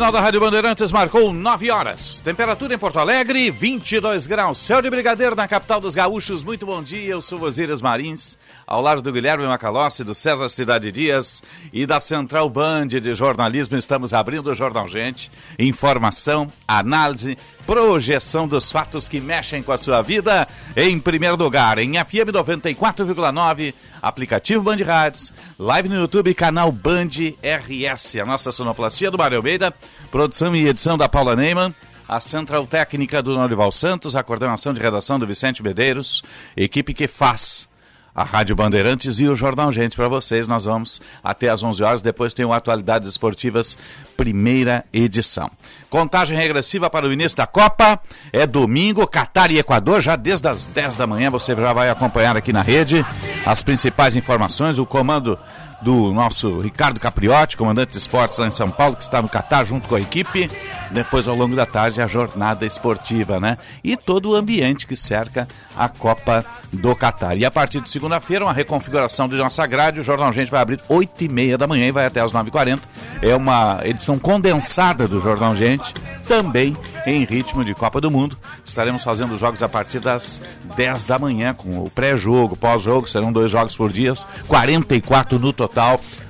Sinal da Rádio Bandeirantes marcou 9 horas. Temperatura em Porto Alegre, 22 graus. Céu de Brigadeiro na capital dos gaúchos. Muito bom dia, eu sou Osíris Marins, ao lado do Guilherme Macalossi, do César Cidade Dias e da Central Band de Jornalismo. Estamos abrindo o Jornal Gente. Informação, análise, projeção dos fatos que mexem com a sua vida. Em primeiro lugar, em FM 94,9, aplicativo Band Rádios, live no YouTube, canal Band RS. A nossa sonoplastia do Mário Almeida, produção e edição da Paula Neyman a central técnica do Norival Santos, a coordenação de redação do Vicente Medeiros, equipe que faz a Rádio Bandeirantes e o Jornal Gente para vocês. Nós vamos até às 11 horas, depois tem o Atualidades Esportivas, primeira edição. Contagem regressiva para o início da Copa, é domingo, Catar e Equador, já desde as 10 da manhã você já vai acompanhar aqui na rede as principais informações, o comando do nosso Ricardo Capriotti, comandante de esportes lá em São Paulo, que está no Catar junto com a equipe. Depois, ao longo da tarde, a jornada esportiva, né? E todo o ambiente que cerca a Copa do Catar. E a partir de segunda-feira, uma reconfiguração de nossa grade. O Jornal Gente vai abrir 8 e meia da manhã e vai até às 9h40. É uma edição condensada do Jornal Gente, também em ritmo de Copa do Mundo. Estaremos fazendo os jogos a partir das 10 da manhã, com o pré-jogo, pós-jogo, serão dois jogos por dia, 44 no total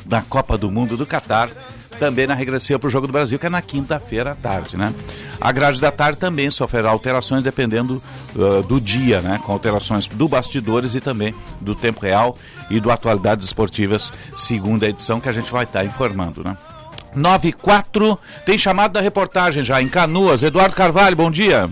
da Copa do Mundo do Catar também na regressiva para o Jogo do Brasil, que é na quinta-feira à tarde, né? A grade da tarde também sofrerá alterações dependendo uh, do dia, né? Com alterações do bastidores e também do tempo real e do Atualidades Esportivas, segunda edição, que a gente vai estar informando, né? 94, tem chamado da reportagem já em Canoas. Eduardo Carvalho, bom dia.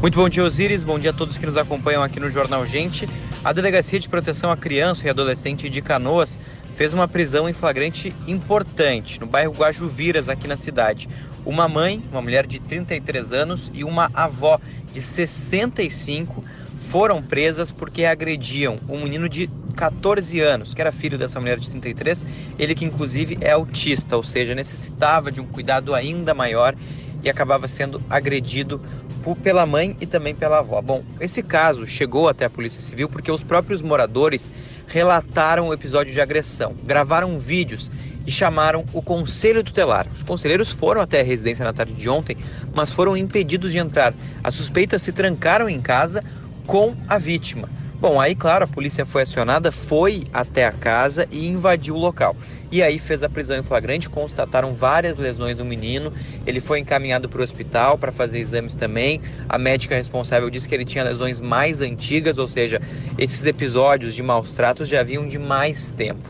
Muito bom dia, Osíris. Bom dia a todos que nos acompanham aqui no Jornal Gente. A Delegacia de Proteção à Criança e Adolescente de Canoas fez uma prisão em flagrante importante no bairro Guajuviras, aqui na cidade. Uma mãe, uma mulher de 33 anos e uma avó de 65 foram presas porque agrediam um menino de 14 anos, que era filho dessa mulher de 33, ele que inclusive é autista, ou seja, necessitava de um cuidado ainda maior e acabava sendo agredido pela mãe e também pela avó. Bom, esse caso chegou até a Polícia Civil porque os próprios moradores relataram o episódio de agressão, gravaram vídeos e chamaram o conselho tutelar. Os conselheiros foram até a residência na tarde de ontem, mas foram impedidos de entrar. As suspeitas se trancaram em casa com a vítima. Bom, aí, claro, a polícia foi acionada, foi até a casa e invadiu o local. E aí fez a prisão em flagrante, constataram várias lesões no menino. Ele foi encaminhado para o hospital para fazer exames também. A médica responsável disse que ele tinha lesões mais antigas, ou seja, esses episódios de maus tratos já vinham de mais tempo.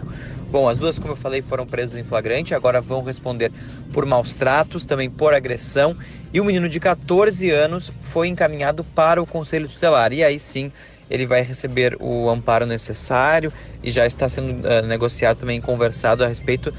Bom, as duas, como eu falei, foram presas em flagrante, agora vão responder por maus tratos, também por agressão. E o menino de 14 anos foi encaminhado para o conselho tutelar. E aí sim ele vai receber o amparo necessário e já está sendo uh, negociado também, conversado a respeito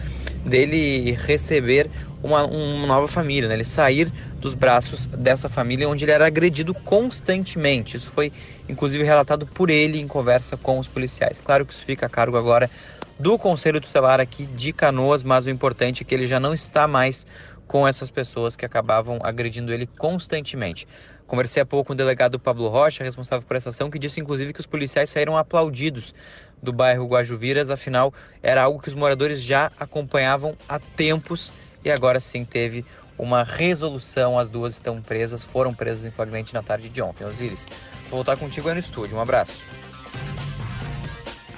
dele receber uma, uma nova família, né? ele sair dos braços dessa família onde ele era agredido constantemente. Isso foi inclusive relatado por ele em conversa com os policiais. Claro que isso fica a cargo agora do Conselho Tutelar aqui de Canoas, mas o importante é que ele já não está mais com essas pessoas que acabavam agredindo ele constantemente. Conversei há pouco com o delegado Pablo Rocha, responsável por essa ação, que disse inclusive que os policiais saíram aplaudidos do bairro Guajuviras, afinal era algo que os moradores já acompanhavam há tempos e agora sim teve uma resolução. As duas estão presas, foram presas em flagrante na tarde de ontem. Osíris, vou voltar contigo aí no estúdio. Um abraço.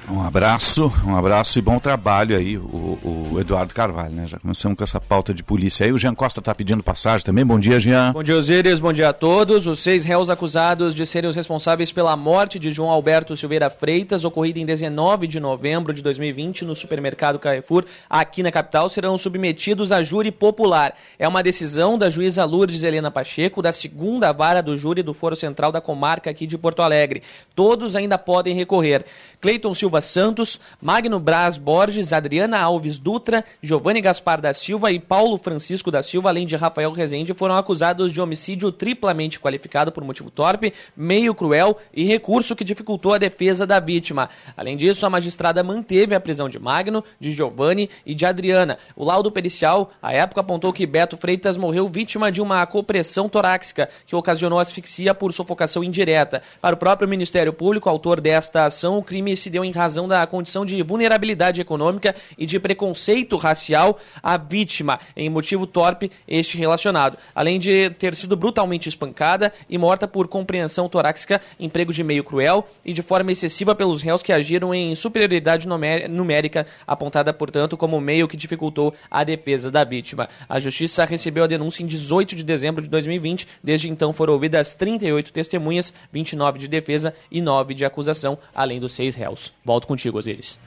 Um abraço, um abraço e bom trabalho aí, o, o, Eduardo Carvalho, né? Já começamos com essa pauta de polícia aí. O Jean Costa está pedindo passagem também. Bom dia, Jean. Bom dia, Osíris. Bom dia a todos. Os seis réus acusados de serem os responsáveis pela morte de João Alberto Silveira Freitas, ocorrida em 19 de novembro de 2020 no supermercado Carrefour, aqui na capital, serão submetidos a júri popular. É uma decisão da juíza Lourdes Helena Pacheco, da segunda vara do júri do Foro Central da Comarca aqui de Porto Alegre. Todos ainda podem recorrer. Cleiton Silva Santos, Magno Braz Borges, Adriana Alves Dutra, Giovanni Gaspar da Silva e Paulo Francisco da Silva, além de Rafael Rezende, foram acusados de homicídio triplamente qualificado por motivo torpe, meio cruel e recurso que dificultou a defesa da vítima. Além disso, a magistrada manteve a prisão de Magno, de Giovanni e de Adriana. O laudo pericial, à época, apontou que Beto Freitas morreu vítima de uma compressão torácica que ocasionou asfixia por sufocação indireta. Para o próprio Ministério Público, autor desta ação, o crime se deu em razão da condição de vulnerabilidade econômica e de preconceito racial à vítima, em motivo torpe este relacionado, além de ter sido brutalmente espancada e morta por compreensão torácica, emprego de meio cruel e de forma excessiva pelos réus que agiram em superioridade numérica, apontada, portanto, como meio que dificultou a defesa da vítima. A Justiça recebeu a denúncia em 18 de dezembro de 2020, desde então foram ouvidas 38 testemunhas, 29 de defesa e 9 de acusação, além dos seis réus. Volto contigo, Osiris.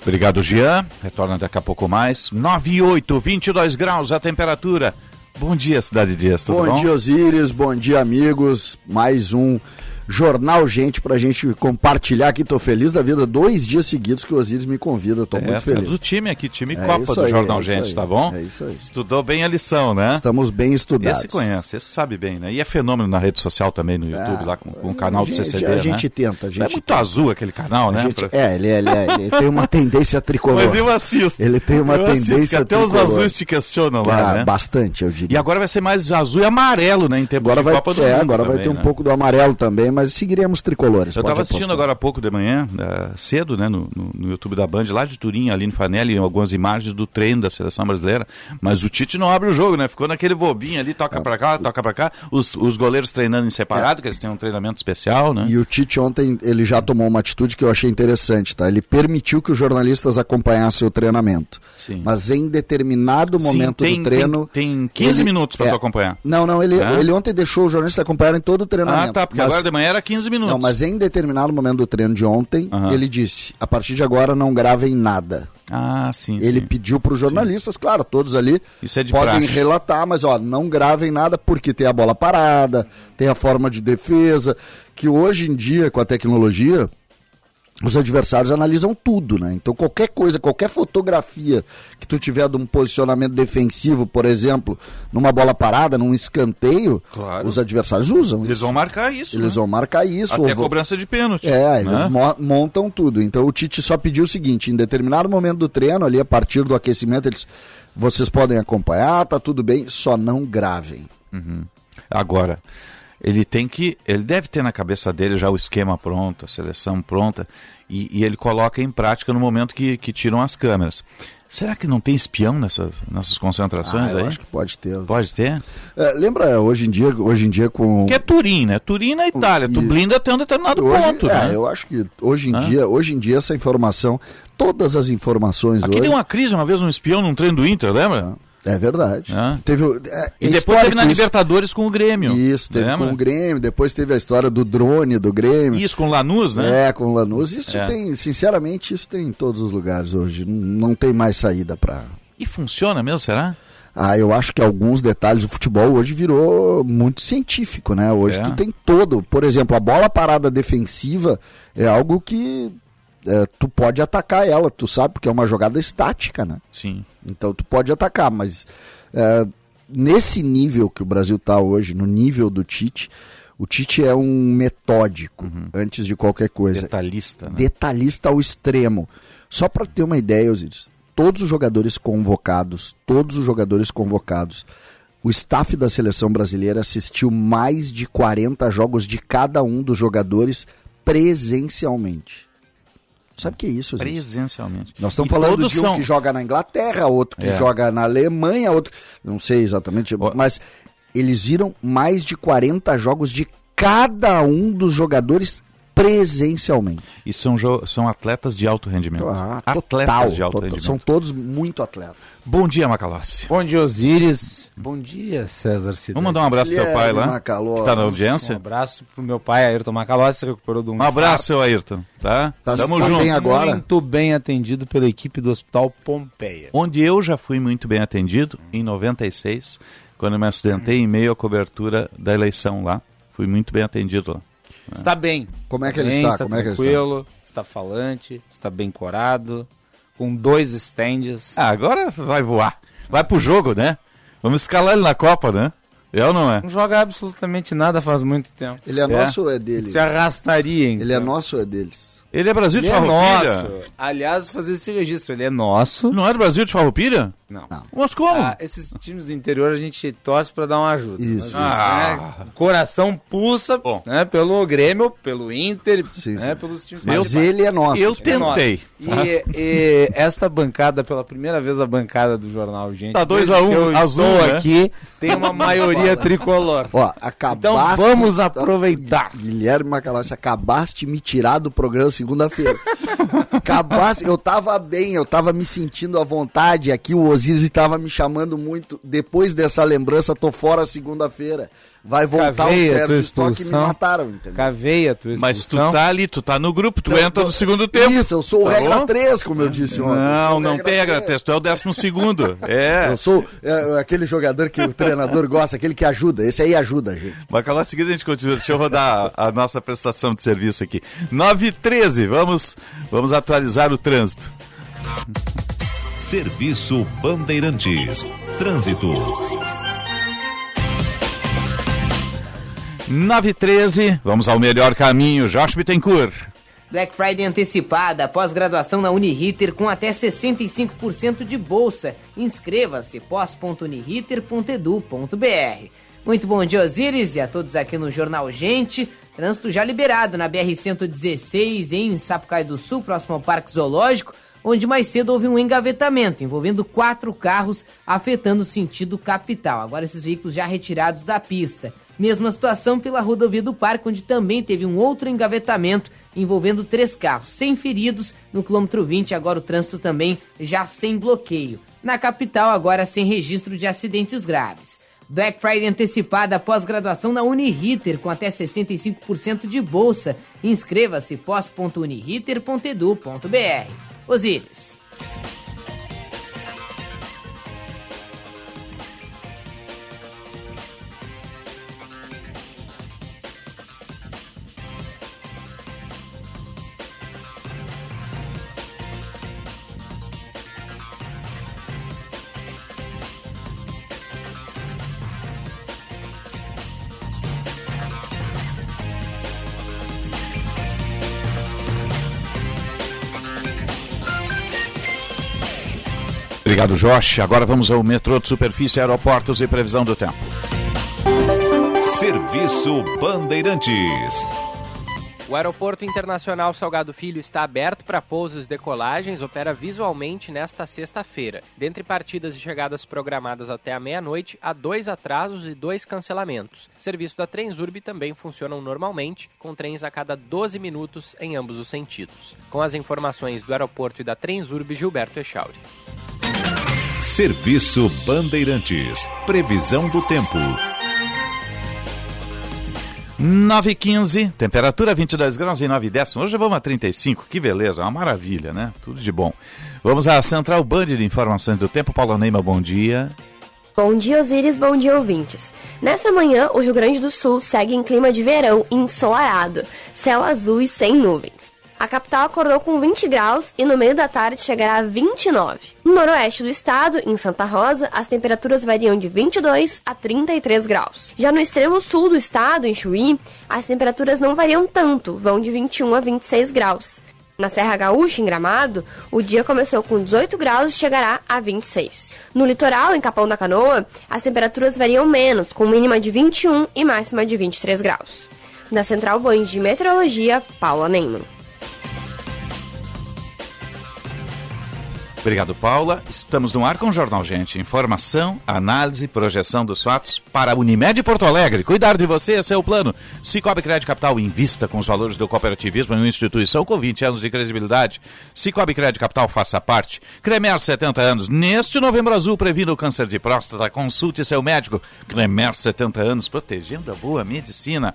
Obrigado, Jean. Retorna daqui a pouco mais. 9 e 8, 22 graus a temperatura. Bom dia, Cidade Dias, tudo bom? Bom dia, Osiris. Bom dia, amigos. Mais um Jornal Gente pra gente compartilhar aqui. Tô feliz da vida. Dois dias seguidos que o Osiris me convida. Tô é, muito feliz. É do time aqui, time é Copa do aí, Jornal é Gente, tá bom? É isso aí. Estudou bem a lição, né? Estamos bem estudados. Esse conhece, esse sabe bem, né? E é fenômeno na rede social também, no YouTube, lá com, com o canal do CCD, A gente né? tenta, a gente É muito tenta. azul aquele canal, né? Gente, pra... É, ele, ele, ele, tem uma tendência tricolor. Mas eu assisto. Ele tem uma eu tendência assisto, até os azuis te questionam lá, ah, né? Bastante, eu diria. E agora vai ser mais azul e amarelo, né? Em tempo agora de vai, Copa do É, Mundo agora vai ter um né? pouco do amarelo também, mas seguiremos tricolor tricolores. Eu estava assistindo agora há pouco de manhã, uh, cedo, né, no, no, no, YouTube da Band, lá de Turim, ali no Fanelli, algumas imagens do treino da seleção brasileira. Mas o Tite não abre o jogo, né? Ficou naquele bobinho ali, toca é. para cá, toca para cá. Os, os goleiros treinando em separado, é. que eles têm um treinamento especial, né? E o Tite ontem, ele já tomou uma atitude que eu achei interessante, tá? Ele permitiu que os jornalistas acompanhassem o treinamento. Sim. Mas em determinado momento Sim, tem, do treino. Tem, tem 15 ele, minutos para é, acompanhar. Não, não, ele, ele ontem deixou os jornalistas acompanharem todo o treinamento. Ah, tá, porque mas, agora de manhã era 15 minutos. Não, mas em determinado momento do treino de ontem, uhum. ele disse: a partir de agora não gravem nada. Ah, sim. Ele sim. pediu para os jornalistas, sim. claro, todos ali é podem praxe. relatar, mas ó, não gravem nada porque tem a bola parada, tem a forma de defesa, que hoje em dia com a tecnologia os adversários analisam tudo, né? Então qualquer coisa, qualquer fotografia que tu tiver de um posicionamento defensivo, por exemplo, numa bola parada, num escanteio, claro. os adversários usam. Eles isso. vão marcar isso. Eles né? vão marcar isso. Até vão... cobrança de pênalti. É, né? eles mo montam tudo. Então o Tite só pediu o seguinte: em determinado momento do treino, ali a partir do aquecimento, eles vocês podem acompanhar, tá tudo bem, só não gravem. Uhum. Agora ele tem que, ele deve ter na cabeça dele já o esquema pronto, a seleção pronta, e, e ele coloca em prática no momento que, que tiram as câmeras. Será que não tem espião nessas, nessas concentrações ah, eu aí? Acho que pode ter. Pode ter? É, lembra hoje em dia, hoje em dia com. Que é Turim, né? Turim na Itália. E... Tu blinda até um determinado hoje, ponto. É, né? eu acho que hoje em dia, hoje em dia essa informação, todas as informações Aqui hoje. deu uma crise uma vez num espião num treino do Inter, lembra? Ah. É verdade. Ah. Teve, é, e depois teve na isso. Libertadores com o Grêmio. Isso, teve lembra? com o Grêmio, depois teve a história do drone do Grêmio. Isso, com o Lanús, né? É, com o Lanús. Isso É. tem, sinceramente, isso tem em todos os lugares hoje. Não, não tem mais saída para. E funciona mesmo, será? Ah, eu acho que alguns detalhes do futebol hoje virou muito científico, né? Hoje É. tu tem todo. Por exemplo, a bola parada defensiva é algo que é, tu pode atacar ela, tu sabe, porque é uma jogada estática, né? Sim. Então tu pode atacar, mas é, nesse nível que o Brasil está hoje, no nível do Tite, o Tite é um metódico antes de qualquer coisa. Detalhista, né? Detalhista ao extremo. Só para ter uma ideia, Osiris, todos os jogadores convocados, todos os jogadores convocados, o staff da seleção brasileira assistiu mais de 40 jogos de cada um dos jogadores presencialmente. Sabe o que é isso? Osiris? Presencialmente. Nós estamos E falando de um são- que joga na Inglaterra, outro que É. joga na Alemanha, outro. Não sei exatamente, Ó. mas eles viram mais de 40 jogos de cada um dos jogadores presencialmente. E são, jo- são atletas de alto rendimento. Ah, atletas total, de alto total. rendimento. São todos muito atletas. Bom dia, Macalossi. Bom dia, Osíris. Bom dia, César Cidade. Vamos mandar um abraço pro teu pai lá, Macalossi. que tá na Um audiência. abraço pro meu pai, Ayrton Macalossi, se recuperou de um Um abraço, seu Ayrton, tá? Tá- Tamo tá junto. bem agora? Muito bem atendido pela equipe do Hospital Pompeia. Onde eu já fui muito bem atendido, em 96, quando eu me acidentei em meio à cobertura da eleição lá. Fui muito bem atendido lá. Está bem. Como é que ele bem, está? Como é que ele está? tranquilo, está falante, está bem corado, com dois stands. Ah, agora vai voar. Vai pro jogo, né? Vamos escalar ele na Copa, né? É ou não é? Não joga absolutamente nada faz muito tempo. Ele é, nosso ou é dele? Se arrastaria, então. Ele é nosso ou é deles? Ele é Brasil Ele de é Farroupilha? nosso. Aliás, fazer esse registro, ele é nosso. Não é do Brasil de Farroupilha? Não. Mas como? Ah, esses times do interior a gente torce pra dar uma ajuda. Isso, Mas, isso. né, coração pulsa Bom. né, pelo Grêmio, pelo Inter, Sim, né, sim. pelos times Mas ele é nosso. eu Ele é nosso. tentei. E, e esta bancada, pela primeira vez a bancada do jornal, gente. Tá dois desde a um, que eu azul, né? aqui, tem uma maioria tricolor. Ó, Então acabaste... vamos aproveitar. Guilherme Macalossi, acabaste de me tirar do programa segunda-feira. Acabaste, eu tava bem, eu tava me sentindo à vontade aqui, o Osiris tava me chamando muito. Depois dessa lembrança, tô fora segunda-feira. Vai voltar Cavei o a Sérgio Stock e me mataram, entendeu? Cavei a tua Mas tu tá ali, tu tá no grupo, tu Eu entra tô- no segundo tempo. Isso, eu sou o Tá regra bom? 3, como eu disse ontem. Não, não tem regra três. teste, tu é o décimo segundo. É. Eu sou é, aquele jogador que o treinador gosta, aquele que ajuda. Esse aí ajuda, gente. Bacalhau, seguida a gente continua. Deixa eu rodar a, a nossa prestação de serviço aqui. 9 e 13, vamos, vamos atualizar o trânsito. Serviço Bandeirantes. Trânsito. 9 e 13, vamos ao melhor caminho. Josh Bittencourt. Black Friday antecipada, pós-graduação na Uniriter com até 65% de bolsa. Inscreva-se pós.uniriter.edu.br. Muito bom dia, Osiris, e a todos aqui no Jornal Gente. Trânsito já liberado na BR-116 em Sapucaí do Sul, próximo ao Parque Zoológico, onde mais cedo houve um engavetamento envolvendo quatro carros afetando o sentido capital. Agora esses veículos já retirados da pista. Mesma situação pela rodovia do Parque, onde também teve um outro engavetamento envolvendo três carros, sem feridos no quilômetro 20. Agora o trânsito também já sem bloqueio. Na capital, agora sem registro de acidentes graves. Black Friday antecipada após graduação na Uniriter com até 65% de bolsa. Inscreva-se pós.uniriter.edu.br. Osíris. Obrigado, Josh. Agora vamos ao metrô de superfície, aeroportos e previsão do tempo. Serviço Bandeirantes. O Aeroporto Internacional Salgado Filho está aberto para pousos e decolagens, opera visualmente nesta sexta-feira. Dentre partidas e chegadas programadas até a meia-noite, há dois atrasos e dois cancelamentos. O serviço da Transurb também funcionam normalmente, com trens a cada 12 minutos em ambos os sentidos. Com as informações do aeroporto e da Transurb, Gilberto Echauri. Serviço Bandeirantes. Previsão do tempo. 9 e 15, temperatura 22 graus e 9 décimos. Hoje vamos a 35, que beleza, uma maravilha, né? Tudo de bom. Vamos à Central Band de Informações do Tempo. Paulo Neima, bom dia. Bom dia, Osiris, bom dia, ouvintes. Nessa manhã, o Rio Grande do Sul segue em clima de verão ensolarado, céu azul e sem nuvens. A capital acordou com 20 graus e no meio da tarde chegará a 29. No noroeste do estado, em Santa Rosa, as temperaturas variam de 22 a 33 graus. Já no extremo sul do estado, em Chuí, as temperaturas não variam tanto, vão de 21 a 26 graus. Na Serra Gaúcha, em Gramado, o dia começou com 18 graus e chegará a 26. No litoral, em Capão da Canoa, as temperaturas variam menos, com mínima de 21 e máxima de 23 graus. Da Central Band de Meteorologia, Paula Neyman. Obrigado, Paula. Estamos no ar com o Jornal Gente. Informação, análise, projeção dos fatos para Unimed Porto Alegre. Cuidar de você, esse é o plano. Cicobi Crédito Capital invista com os valores do cooperativismo em uma instituição com 20 anos de credibilidade. Cicobi Crédito Capital faça parte. Cremer 70 anos. Neste novembro azul, previna o câncer de próstata. Consulte seu médico. Cremer 70 anos, protegendo a boa medicina.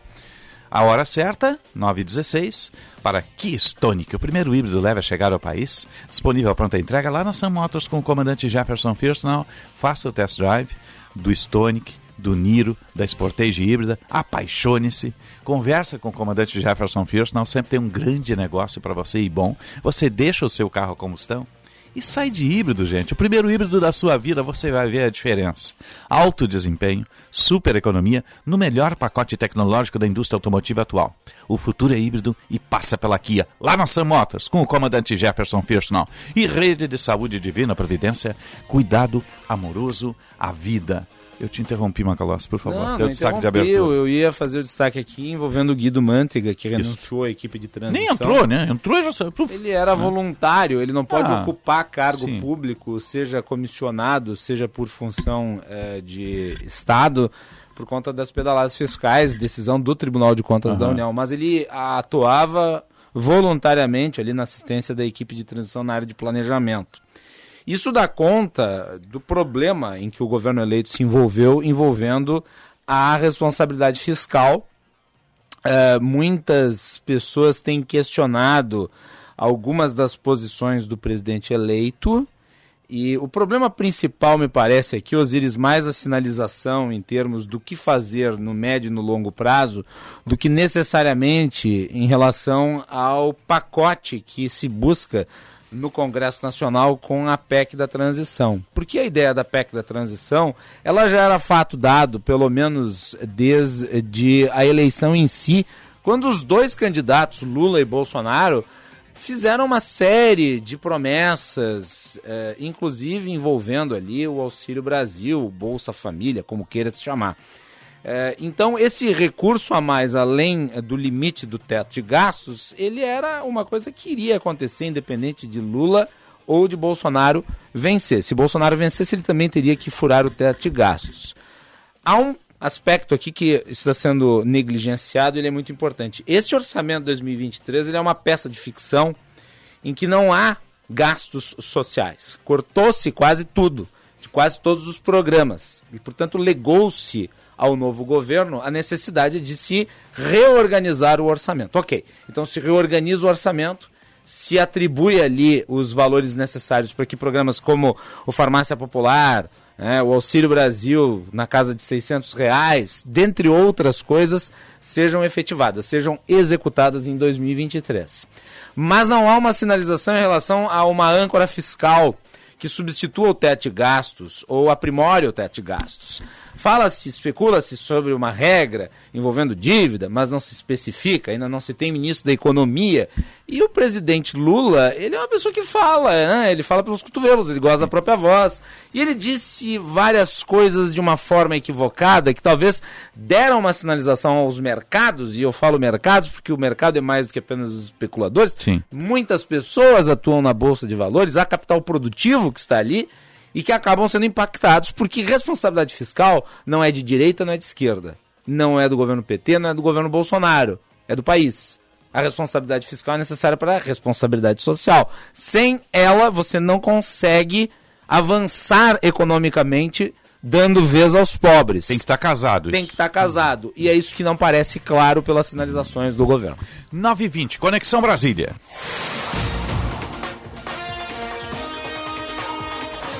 A hora certa, 9h16, para Kia Stonic, o primeiro híbrido leve a chegar ao país. Disponível pronta entrega lá na Sun Motors com o comandante Jefferson Firstnall. Faça o test drive do Stonic, do Niro, da Sportage híbrida. Apaixone-se. Conversa com o comandante Jefferson Firstnall. Sempre tem um grande negócio para você e bom. Você deixa o seu carro a combustão e sai de híbrido, gente. O primeiro híbrido da sua vida, você vai ver a diferença. Alto desempenho, super economia, no melhor pacote tecnológico da indústria automotiva atual. O futuro é híbrido e passa pela Kia, lá na Sam Motors, com o comandante Jefferson Firstnall. E rede de saúde divina providência, cuidado amoroso à vida. Eu te interrompi, Macalossi, por favor. Não, Teu não destaque de abertura. Eu ia fazer o destaque aqui envolvendo o Guido Mantega, que renunciou à equipe de transição. Nem entrou, né? Entrou e já saiu. Ele era voluntário, ele não pode Ah, ocupar cargo sim. público, seja comissionado, seja por função eh, de Estado, por conta das pedaladas fiscais, decisão do Tribunal de Contas da Aham. União. Mas ele atuava voluntariamente ali na assistência da equipe de transição na área de planejamento. Isso dá conta do problema em que o governo eleito se envolveu, envolvendo a responsabilidade fiscal. Eh, muitas pessoas têm questionado algumas das posições do presidente eleito. E o problema principal, me parece, é que Osiris mais a sinalização em termos do que fazer no médio e no longo prazo, do que necessariamente em relação ao pacote que se busca no Congresso Nacional com a PEC da transição. Porque a ideia da PEC da transição, ela já era fato dado, pelo menos desde a eleição em si, quando os dois candidatos, Lula e Bolsonaro, fizeram uma série de promessas, eh, inclusive envolvendo ali o Auxílio Brasil, Bolsa Família, como queira se chamar. Eh, então, esse recurso a mais, além eh, do limite do teto de gastos, ele era uma coisa que iria acontecer independente de Lula ou de Bolsonaro vencer. Se Bolsonaro vencesse, ele também teria que furar o teto de gastos. Há um aspecto aqui que está sendo negligenciado, ele é muito importante. Este orçamento 2023 ele é uma peça de ficção em que não há gastos sociais. Cortou-se quase tudo, de quase todos os programas. E, portanto, legou-se ao novo governo a necessidade de se reorganizar o orçamento. Ok, então se reorganiza o orçamento, se atribui ali os valores necessários para que programas como o Farmácia Popular, né, o Auxílio Brasil na casa de 600 reais, dentre outras coisas, sejam efetivadas, sejam executadas em 2023. Mas não há uma sinalização em relação a uma âncora fiscal que substitua o teto de gastos ou aprimore o teto de gastos. Fala-se, especula-se sobre uma regra envolvendo dívida, mas não se especifica, ainda não se tem ministro da Economia. E o presidente Lula, ele é uma pessoa que fala, né? ele fala pelos cotovelos, ele gosta da própria voz. E ele disse várias coisas de uma forma equivocada, que talvez deram uma sinalização aos mercados, e eu falo mercados porque o mercado é mais do que apenas os especuladores. Sim. Muitas pessoas atuam na Bolsa de Valores, há capital produtivo que está ali e que acabam sendo impactados, porque responsabilidade fiscal não é de direita, não é de esquerda. Não é do governo PT, não é do governo Bolsonaro. É do país. A responsabilidade fiscal é necessária para a responsabilidade social. Sem ela, você não consegue avançar economicamente dando vez aos pobres. Tem que estar casado. Tem que estar casado. E é isso que não parece claro pelas sinalizações do governo. 9h20, Conexão Brasília.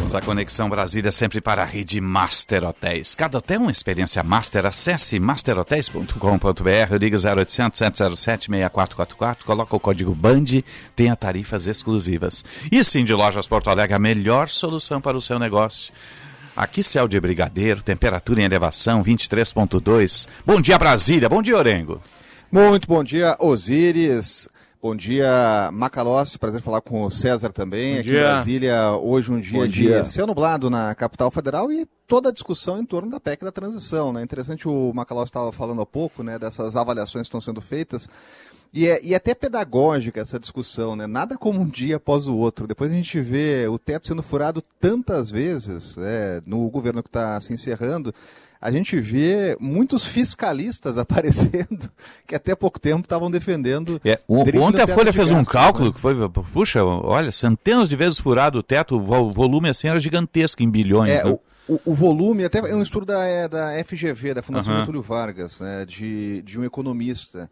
Vamos à Conexão Brasília sempre para a rede Master Hotéis. Cada hotel é uma experiência master. Acesse masterhotels.com.br, liga 0800 707 6444, coloca o código BAND, tenha tarifas exclusivas. E sim, de Lojas Porto Alegre, a melhor solução para o seu negócio. Aqui céu de brigadeiro, temperatura em elevação 23.2. Bom dia Brasília, bom dia Orengo. Muito bom dia, Osíris. Bom dia, Macalossi. Prazer falar com o César também. Bom Aqui dia. em Brasília, hoje um dia Bom de dia. céu nublado na capital federal e toda a discussão em torno da PEC da transição. Né? Interessante o Macalossi estava falando há pouco, né, dessas avaliações que estão sendo feitas. E é, e é até pedagógica essa discussão, né? Nada como um dia após o outro. Depois a gente vê o teto sendo furado tantas vezes é, no governo que está se encerrando. A gente vê muitos fiscalistas aparecendo que até pouco tempo estavam defendendo. É, o- ontem a Folha fez um gastos, cálculo né? que foi, puxa, olha, centenas de vezes furado o teto, o vo- volume assim era gigantesco em bilhões. É, né? o, o- o volume, até é um estudo da, é, da FGV, da Fundação Aham. Getúlio Vargas, né, de, de um economista.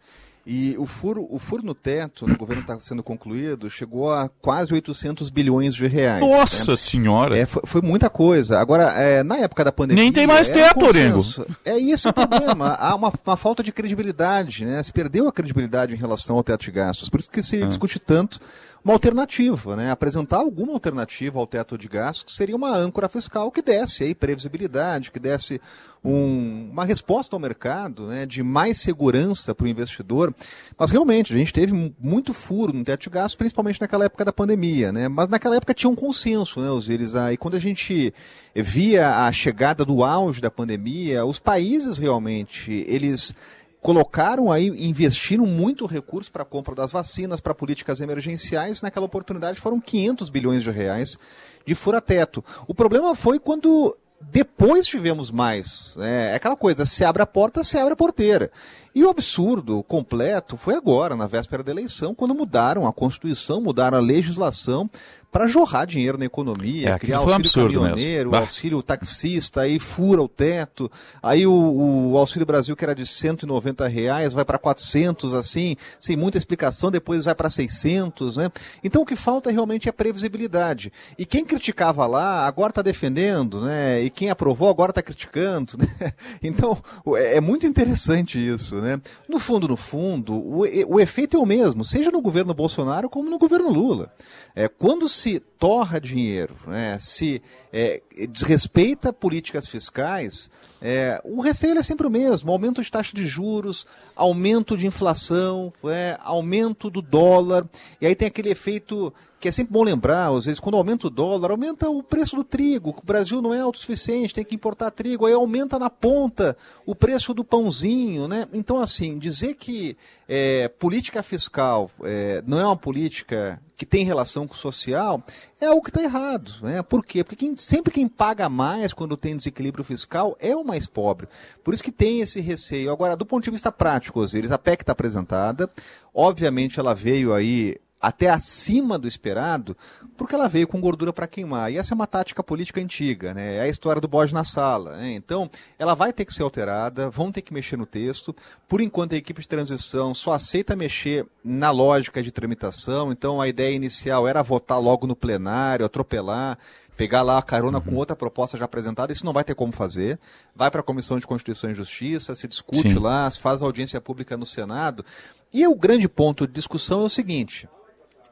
E o furo, o furo no teto, no governo está sendo concluído, chegou a quase 800 bilhões de reais. Nossa né? senhora! É, foi, foi muita coisa. Agora, é, na época da pandemia. Nem tem mais era teto, Orengo. É esse o problema. Há uma, uma falta de credibilidade, né? Se perdeu a credibilidade em relação ao teto de gastos. Por isso que se discute tanto uma alternativa, né? Apresentar alguma alternativa ao teto de gastos que seria uma âncora fiscal que desse aí previsibilidade, que desse um- uma resposta ao mercado, né? De mais segurança para o investidor. Mas realmente, a gente teve mu- muito furo no teto de gastos, principalmente naquela época da pandemia, né? Mas naquela época tinha um consenso, né, Osiris? E quando a gente via a chegada do auge da pandemia, os países realmente, eles colocaram aí, investiram muito recurso para a compra das vacinas, para políticas emergenciais. Naquela oportunidade foram 500 bilhões de reais de fura-teto. O problema foi quando depois tivemos mais. né? É aquela coisa, se abre a porta, se abre a porteira. E o absurdo completo foi agora, na véspera da eleição, quando mudaram a Constituição, mudaram a legislação para jorrar dinheiro na economia, É, criar foi um auxílio absurdo mesmo. caminhoneiro, Bah. auxílio taxista, aí fura o teto, aí o, o Auxílio Brasil, que era de 190 reais, vai para 400, assim, sem muita explicação, depois vai para 600, né? Então o que falta realmente é previsibilidade. E quem criticava lá, agora está defendendo, né? E quem aprovou, agora está criticando, né? Então é é muito interessante isso, né? No fundo, no fundo, o, o efeito é o mesmo, seja no governo Bolsonaro como no governo Lula. É, quando se torra dinheiro, né, se é, desrespeita políticas fiscais, é, o receio é sempre o mesmo: aumento de taxa de juros, aumento de inflação, é, aumento do dólar, e aí tem aquele efeito que é sempre bom lembrar, às vezes, quando aumenta o dólar, aumenta o preço do trigo. O Brasil não é autossuficiente, tem que importar trigo, aí aumenta na ponta o preço do pãozinho, né? Então, assim, dizer que é, política fiscal é, não é uma política que tem relação com o social é algo que está errado. Né? Por quê? Porque quem- sempre quem paga mais quando tem desequilíbrio fiscal é o mais pobre. Por isso que tem esse receio. Agora, do ponto de vista prático, Osiris, a PEC está apresentada. Obviamente, ela veio aí até acima do esperado, porque ela veio com gordura para queimar. E essa é uma tática política antiga, né? É a história do bode na sala. né? Então, ela vai ter que ser alterada, vão ter que mexer no texto. Por enquanto, a equipe de transição só aceita mexer na lógica de tramitação. Então, a ideia inicial era votar logo no plenário, atropelar pegar lá a carona com outra proposta já apresentada, isso não vai ter como fazer. Vai para a Comissão de Constituição e Justiça, se discute Sim. lá, se faz audiência pública no Senado. E o grande ponto de discussão é o seguinte: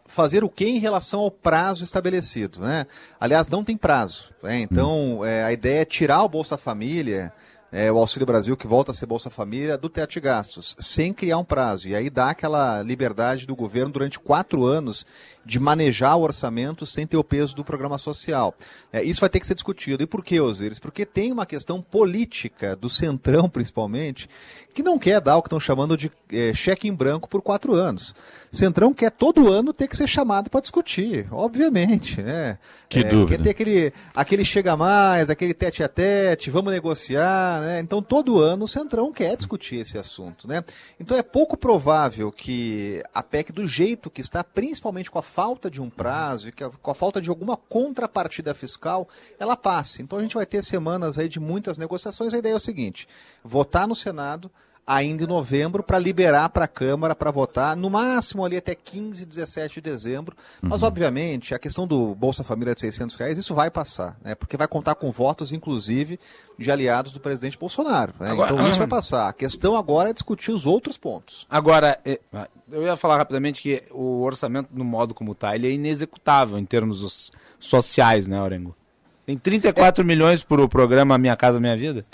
fazer o que em relação ao prazo estabelecido. Né? Aliás, não tem prazo. né? Então, é, a ideia é tirar o Bolsa Família, é, o Auxílio Brasil, que volta a ser Bolsa Família, do teto de gastos, sem criar um prazo. E aí dá aquela liberdade do governo durante quatro anos de manejar o orçamento sem ter o peso do programa social. É, isso vai ter que ser discutido. E por que, Osiris? Porque tem uma questão política, do Centrão principalmente, que não quer dar o que estão chamando de é, cheque em branco por quatro anos. Centrão quer todo ano ter que ser chamado para discutir, obviamente. Né? Que É, dúvida. Quer ter aquele, aquele chega mais, aquele tete a tete, vamos negociar. Né? Então, todo ano o Centrão quer discutir esse assunto. Né? Então, é pouco provável que a PEC, do jeito que está, principalmente com a falta de um prazo e que a- com a falta de alguma contrapartida fiscal, ela passe. Então, a gente vai ter semanas aí de muitas negociações. A ideia é o seguinte: votar no Senado ainda em novembro para liberar para a Câmara para votar, no máximo ali até 15, 17 de dezembro. Mas, obviamente, a questão do Bolsa Família de 600 reais, isso vai passar, né? porque vai contar com votos, inclusive, de aliados do presidente Bolsonaro. né? Agora- então, isso vai passar. A questão agora é discutir os outros pontos. Agora, é, eu ia falar rapidamente que o orçamento, no modo como está, ele é inexecutável em termos os- sociais, né, Orengo? Tem 34 milhões para o programa Minha Casa Minha Vida?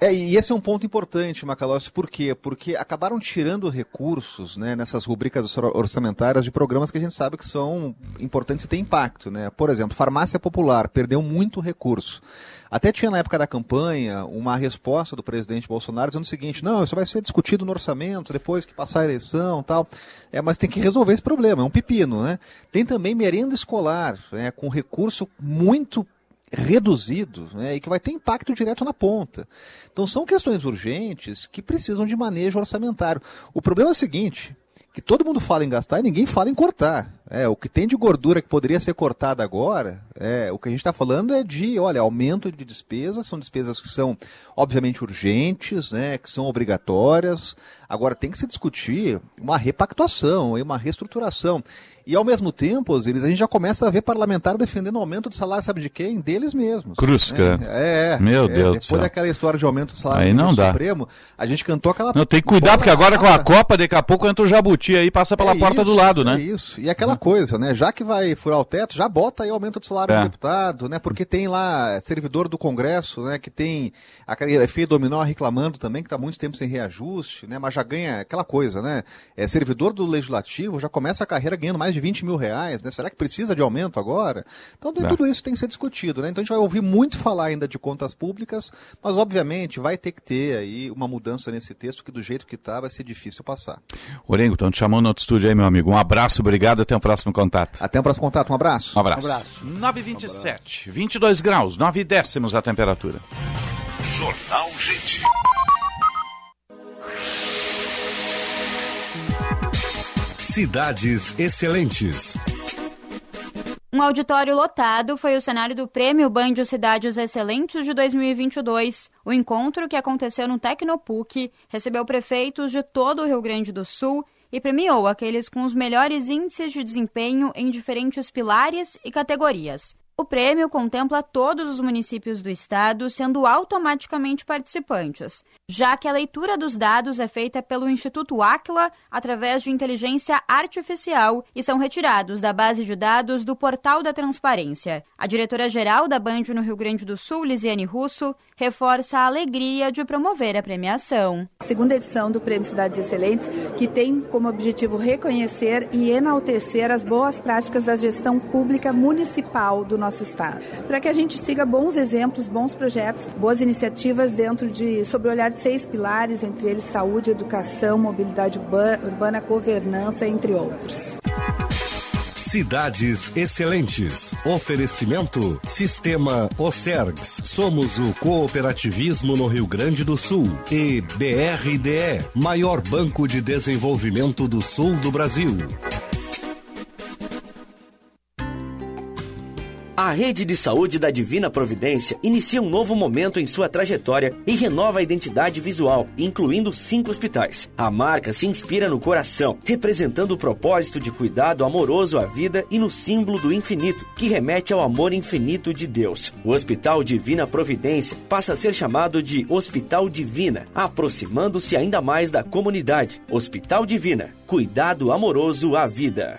É, e esse é um ponto importante, Macalossi, por quê? Porque acabaram tirando recursos né, nessas rubricas or- orçamentárias de programas que a gente sabe que são importantes e têm impacto. Né? Por exemplo, farmácia popular perdeu muito recurso. Até tinha na época da campanha uma resposta do presidente Bolsonaro dizendo o seguinte: não, isso vai ser discutido no orçamento depois que passar a eleição tal. É, mas tem que resolver esse problema, é um pepino. Né? Tem também merenda escolar, né, com recurso muito reduzido né, e que vai ter impacto direto na ponta. Então são questões urgentes que precisam de manejo orçamentário. O problema é o seguinte, que todo mundo fala em gastar e ninguém fala em cortar. É, o que tem de gordura que poderia ser cortada agora, é, o que a gente está falando é de, olha, aumento de despesas, são despesas que são, obviamente, urgentes, né, que são obrigatórias. Agora tem que se discutir uma repactuação e uma reestruturação. E ao mesmo tempo, Osiris, a gente já começa a ver parlamentar defendendo o aumento de salário, sabe de quem? Deles mesmos. Cruz, cara. É, é. Meu é, Deus do Depois céu. daquela história de aumento do salário Aí do não dá. Supremo, a gente cantou aquela. Não, tem que cuidar, porque agora com a Copa, daqui a pouco entra o Jabuti aí, passa pela É porta isso, do lado, é né? isso. E aquela coisa, né? Já que vai furar o teto, já bota aí aumento do salário É. do deputado, né? Porque tem lá servidor do Congresso, né? Que tem aquele efeito dominó reclamando também, que está muito tempo sem reajuste, né? Mas já ganha aquela coisa, né? É servidor do Legislativo, já começa a carreira ganhando mais de 20 mil reais, né? Será que precisa de aumento agora? Então tem É. tudo isso tem que ser discutido, né? Então a gente vai ouvir muito falar ainda de contas públicas, mas obviamente vai ter que ter aí uma mudança nesse texto que do jeito que tá vai ser difícil passar. Orengo, estão te chamando no outro estúdio aí, meu amigo. Um abraço, obrigado, até o próximo contato. Até o próximo contato, um abraço. Um abraço. 9h27, 22 graus, 9 décimos a temperatura. Jornal Gente. Cidades Excelentes. Um auditório lotado foi o cenário do Prêmio Bandio Cidades Excelentes de 2022. O encontro, que aconteceu no Tecnopuc, recebeu prefeitos de todo o Rio Grande do Sul e premiou aqueles com os melhores índices de desempenho em diferentes pilares e categorias. O prêmio contempla todos os municípios do estado, sendo automaticamente participantes, já que a leitura dos dados é feita pelo Instituto Aquila através de inteligência artificial e são retirados da base de dados do Portal da Transparência. A diretora-geral da Band no Rio Grande do Sul, Lisiane Russo, reforça a alegria de promover a premiação. Segunda edição do Prêmio Cidades Excelentes, que tem como objetivo reconhecer e enaltecer as boas práticas da gestão pública municipal do nosso estado, para que a gente siga bons exemplos, bons projetos, boas iniciativas dentro de sob o olhar de seis pilares, entre eles saúde, educação, mobilidade urba- urbana, governança, entre outros. Cidades Excelentes. Oferecimento Sistema Ocergs. Somos o cooperativismo no Rio Grande do Sul. E BRDE, maior banco de desenvolvimento do sul do Brasil. A rede de saúde da Divina Providência inicia um novo momento em sua trajetória e renova a identidade visual, incluindo cinco hospitais. A marca se inspira no coração, representando o propósito de cuidado amoroso à vida e no símbolo do infinito, que remete ao amor infinito de Deus. O Hospital Divina Providência passa a ser chamado de Hospital Divina, aproximando-se ainda mais da comunidade. Hospital Divina, cuidado amoroso à vida.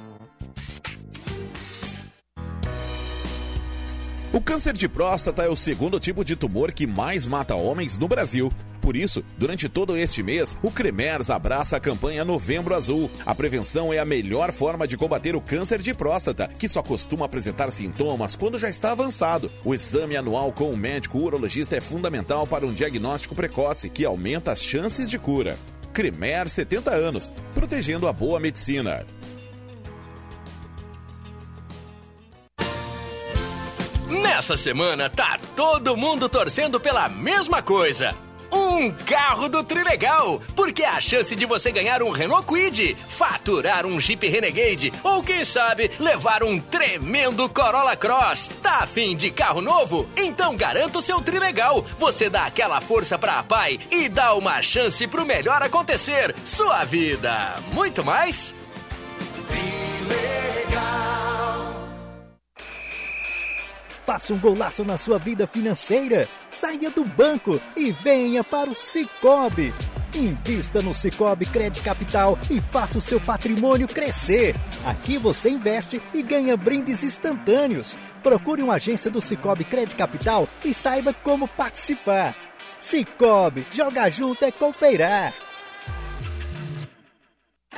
O câncer de próstata é o segundo tipo de tumor que mais mata homens no Brasil. Por isso, durante todo este mês, o Cremers abraça a campanha Novembro Azul. A prevenção é a melhor forma de combater o câncer de próstata, que só costuma apresentar sintomas quando já está avançado. O exame anual com o médico urologista é fundamental para um diagnóstico precoce, que aumenta as chances de cura. Cremer 70 anos, protegendo a boa medicina. Nessa semana tá todo mundo torcendo pela mesma coisa. Um carro do Trilegal, porque a chance de você ganhar um Renault Quid, faturar um Jeep Renegade ou quem sabe levar um tremendo Corolla Cross. Tá afim de carro novo? Então garanta o seu Trilegal. Você dá aquela força pra pai e dá uma chance pro melhor acontecer. Sua vida. Muito mais? Faça um golaço na sua vida financeira. Saia do banco e venha para o Cicobi. Invista no Cicobi Crédito Capital e faça o seu patrimônio crescer. Aqui você investe e ganha brindes instantâneos. Procure uma agência do Cicobi Crédito Capital e saiba como participar. Cicobi, jogar junto é cooperar.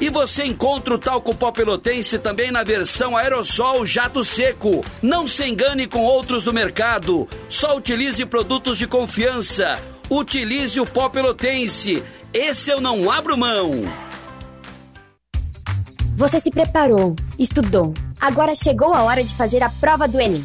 E você encontra o talco pó pelotense também na versão aerossol jato seco. Não se engane com outros do mercado. Só utilize produtos de confiança. Utilize o pó pelotense. Esse eu não abro mão. Você se preparou, estudou. Agora chegou a hora de fazer a prova do Enem.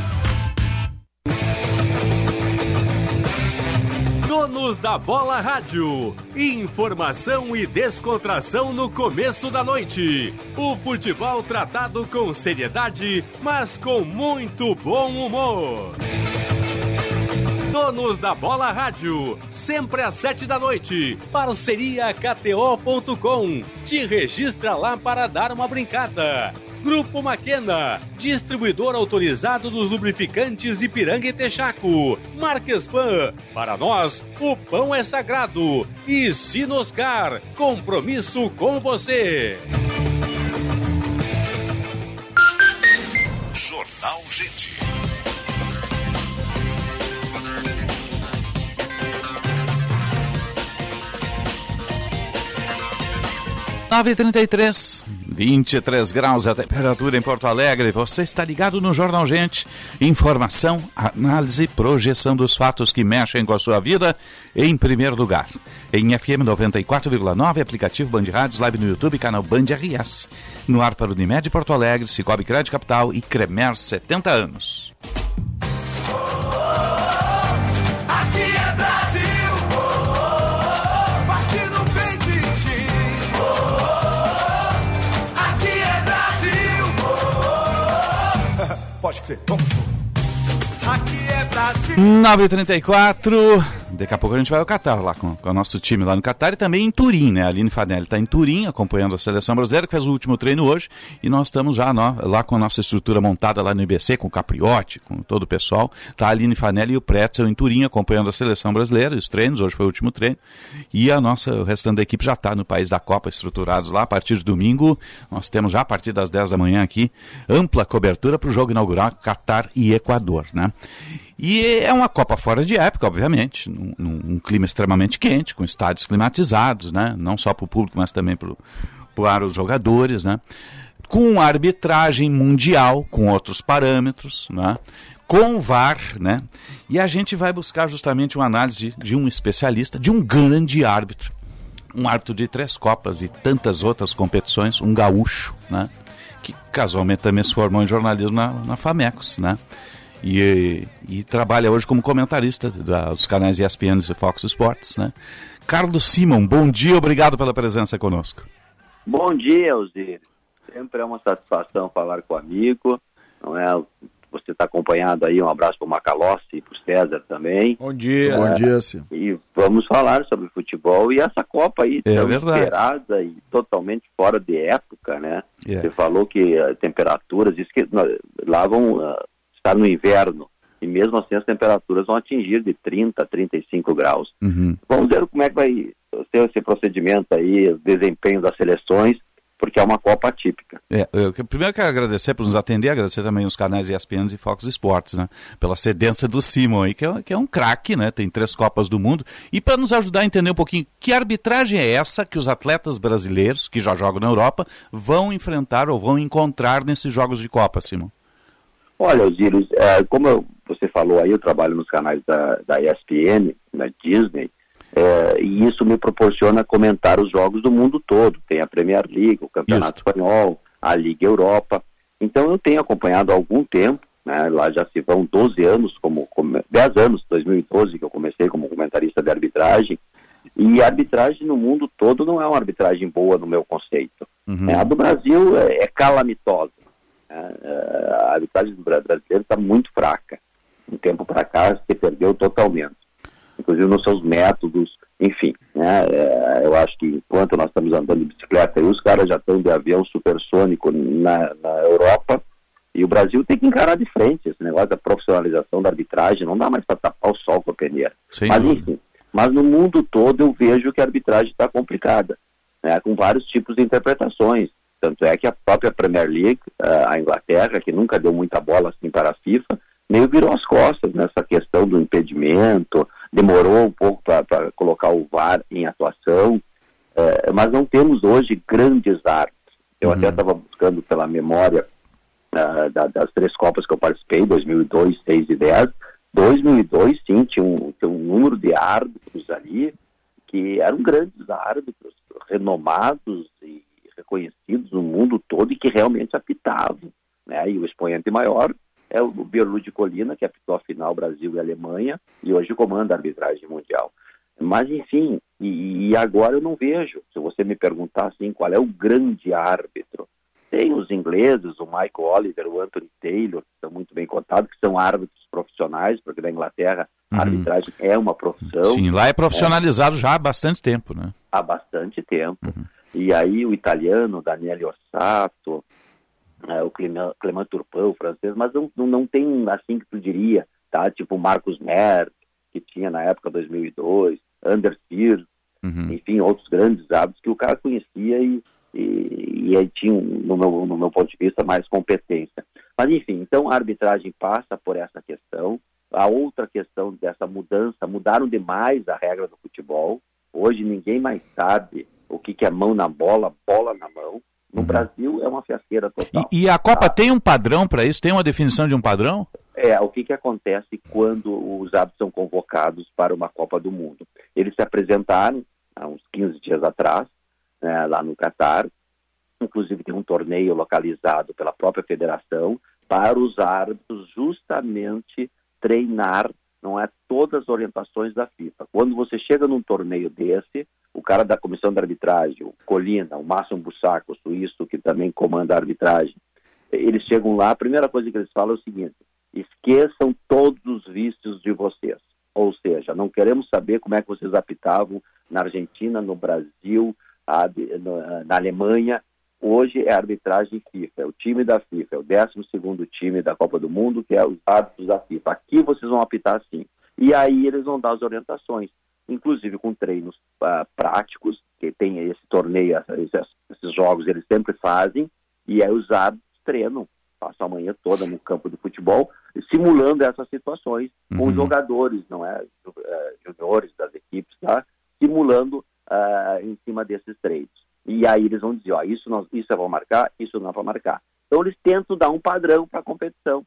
Donos da Bola Rádio. Informação e descontração no começo da noite. O futebol tratado com seriedade, mas com muito bom humor. Donos da Bola Rádio, sempre às sete da noite. Parceria KTO.com. Te registra lá para dar uma brincada. Grupo Maquena, distribuidor autorizado dos lubrificantes Ipiranga e Texaco. Marquespan, para nós, o pão é sagrado. E Sinoscar, compromisso com você. Jornal Gente. Nove trinta e três. 23 graus a temperatura em Porto Alegre. Você está ligado no Jornal Gente. Informação, análise, projeção dos fatos que mexem com a sua vida em primeiro lugar. Em FM 94,9, aplicativo Band Rádios, live no YouTube, canal Band RS. No ar para o Unimed Porto Alegre, Cicobi Crédito Capital e Cremer 70 anos. Pode crer, vamos Aqui é Brasil. 9h34. Daqui a pouco a gente vai ao Catar lá com, com o nosso time lá no Catar e também em Turim, né? A Aline Fanelli está em Turim acompanhando a seleção brasileira, que fez o último treino hoje. E nós estamos já lá com a nossa estrutura montada lá no IBC, com o Capriotti, com todo o pessoal. Tá a Aline Fanelli e o Pretzel em Turim acompanhando a seleção brasileira, os treinos. Hoje foi o último treino. E a nossa, o restante da equipe já está no país da Copa, estruturados lá. A partir de domingo, nós temos já a partir das 10 da manhã aqui, ampla cobertura para o jogo inaugural Catar e Equador, né? E é uma Copa fora de época, obviamente, num, num clima extremamente quente, com estádios climatizados, né? Não só para o público, mas também para os jogadores, né? Com arbitragem mundial, com outros parâmetros, né? Com VAR, né? E a gente vai buscar justamente uma análise de, de um especialista, de um grande árbitro, um árbitro de três Copas e tantas outras competições, um gaúcho, né? Que casualmente também se formou em jornalismo na, na Famecos, né? E, e trabalha hoje como comentarista da, dos canais ESPN e Fox Sports, né? Carlos Simon, bom dia, obrigado pela presença conosco. Bom dia, Alzir. Sempre é uma satisfação falar com o amigo, não é? Você está acompanhado aí, um abraço para o Macalossi e para o César também. Bom dia. É, Bom dia, sim. E vamos falar sobre futebol e essa Copa aí É tão verdade. esperada e totalmente fora de época, né? Você falou que uh, temperaturas, isso que lá vão uh, estar no inverno, e mesmo assim as temperaturas vão atingir de 30 a 35 graus. Uhum. Vamos ver como é que vai ser esse procedimento aí, o desempenho das seleções, porque é uma Copa atípica. É, eu primeiro quero agradecer por nos atender, agradecer também os canais ESPN e Fox Esportes, né? Pela cedência do Simon aí, que é, que é um craque, né? Tem três Copas do Mundo. E para nos ajudar a entender um pouquinho, que arbitragem é essa que os atletas brasileiros, que já jogam na Europa, vão enfrentar ou vão encontrar nesses jogos de Copa, Simon? Olha, Osiris, é, como você falou aí, eu trabalho nos canais da, da ESPN, na Disney, é, e isso me proporciona comentar os jogos do mundo todo. Tem a Premier League, o Campeonato. Espanhol, a Liga Europa. Então eu tenho acompanhado há algum tempo, né, lá já se vão 12 anos, como, como 10 anos, 2012 que eu comecei como comentarista de arbitragem, e a arbitragem no mundo todo não é uma arbitragem boa no meu conceito. Uhum. É, a do Brasil é, é calamitosa. Né, é, a arbitragem do brasileiro está muito fraca. Um tempo para cá se perdeu totalmente inclusive nos seus métodos, enfim. Né? É, eu acho que enquanto nós estamos andando de bicicleta, e os caras já estão de avião supersônico na, na Europa, e o Brasil tem que encarar de frente esse negócio da profissionalização da arbitragem, não dá mais para tapar o sol com a peneira. Sim, mas enfim, mas no mundo todo eu vejo que a arbitragem está complicada, né, com vários tipos de interpretações. Tanto é que a própria Premier League, a Inglaterra, que nunca deu muita bola assim para a FIFA, meio virou as costas nessa questão do impedimento, demorou um pouco para colocar o VAR em atuação, é, mas não temos hoje grandes árbitros. Eu uhum. até estava buscando pela memória uh, da, das três Copas que eu participei, 2002, 6 e 10. 2002, sim, tinha um, tinha um número de árbitros ali que eram grandes árbitros, renomados e reconhecidos no mundo todo e que realmente apitavam. Né? E o expoente maior é o Berlude Colina, que apitou a final Brasil e Alemanha, e hoje comanda a arbitragem mundial. Mas, enfim, e, e, agora eu não vejo. Se você me perguntar assim, qual é o grande árbitro? Tem os ingleses, o Michael Oliver, o Anthony Taylor, que são muito bem contados, que são árbitros profissionais, porque na Inglaterra a uhum. arbitragem é uma profissão. Sim, lá é profissionalizado é, já há bastante tempo, né? Há bastante tempo. Uhum. E aí o italiano, Daniele Ossato, é, o Clement, Turpin, o francês, mas não, não, não tem assim que tu diria, tá? Tipo Marcos Merck, que tinha na época 2002, Anders Sears, uhum. enfim, outros grandes hábitos que o cara conhecia e, e, e aí tinha, no meu, no meu ponto de vista, mais competência. Mas enfim, então a arbitragem passa por essa questão. A outra questão dessa mudança, mudaram demais a regra do futebol. Hoje ninguém mais sabe o que, que é mão na bola, bola na mão. No uhum. Brasil é uma fiasqueira total. E, e a Copa tá? tem um padrão para isso? Tem uma definição de um padrão? É, o que, que acontece quando os árbitros são convocados para uma Copa do Mundo? Eles se apresentaram há uns 15 dias atrás, né, lá no Catar, inclusive tem um torneio localizado pela própria federação para os árbitros justamente treinar não é todas as orientações da FIFA. Quando você chega num torneio desse, o cara da comissão de arbitragem, o Colina, o Márcio Bussaco, o suíço que também comanda a arbitragem, eles chegam lá, a primeira coisa que eles falam é o seguinte: esqueçam todos os vícios de vocês. Ou seja, não queremos saber como é que vocês apitavam na Argentina, no Brasil, na Alemanha. Hoje é a arbitragem FIFA, é o time da FIFA, é o 12 time da Copa do Mundo, que é os árbitros da FIFA. Aqui vocês vão apitar assim. E aí eles vão dar as orientações inclusive com treinos uh, práticos, que tem esse torneio, esses, esses, jogos eles sempre fazem, e aí os árbitros treinam, passam a manhã toda no campo de futebol, simulando essas situações uhum. com os jogadores, não é, uh, juniores das equipes, tá? simulando uh, em cima desses treinos. E aí eles vão dizer, ó, isso, nós, isso é para marcar, isso não para marcar. Então eles tentam dar um padrão para a competição.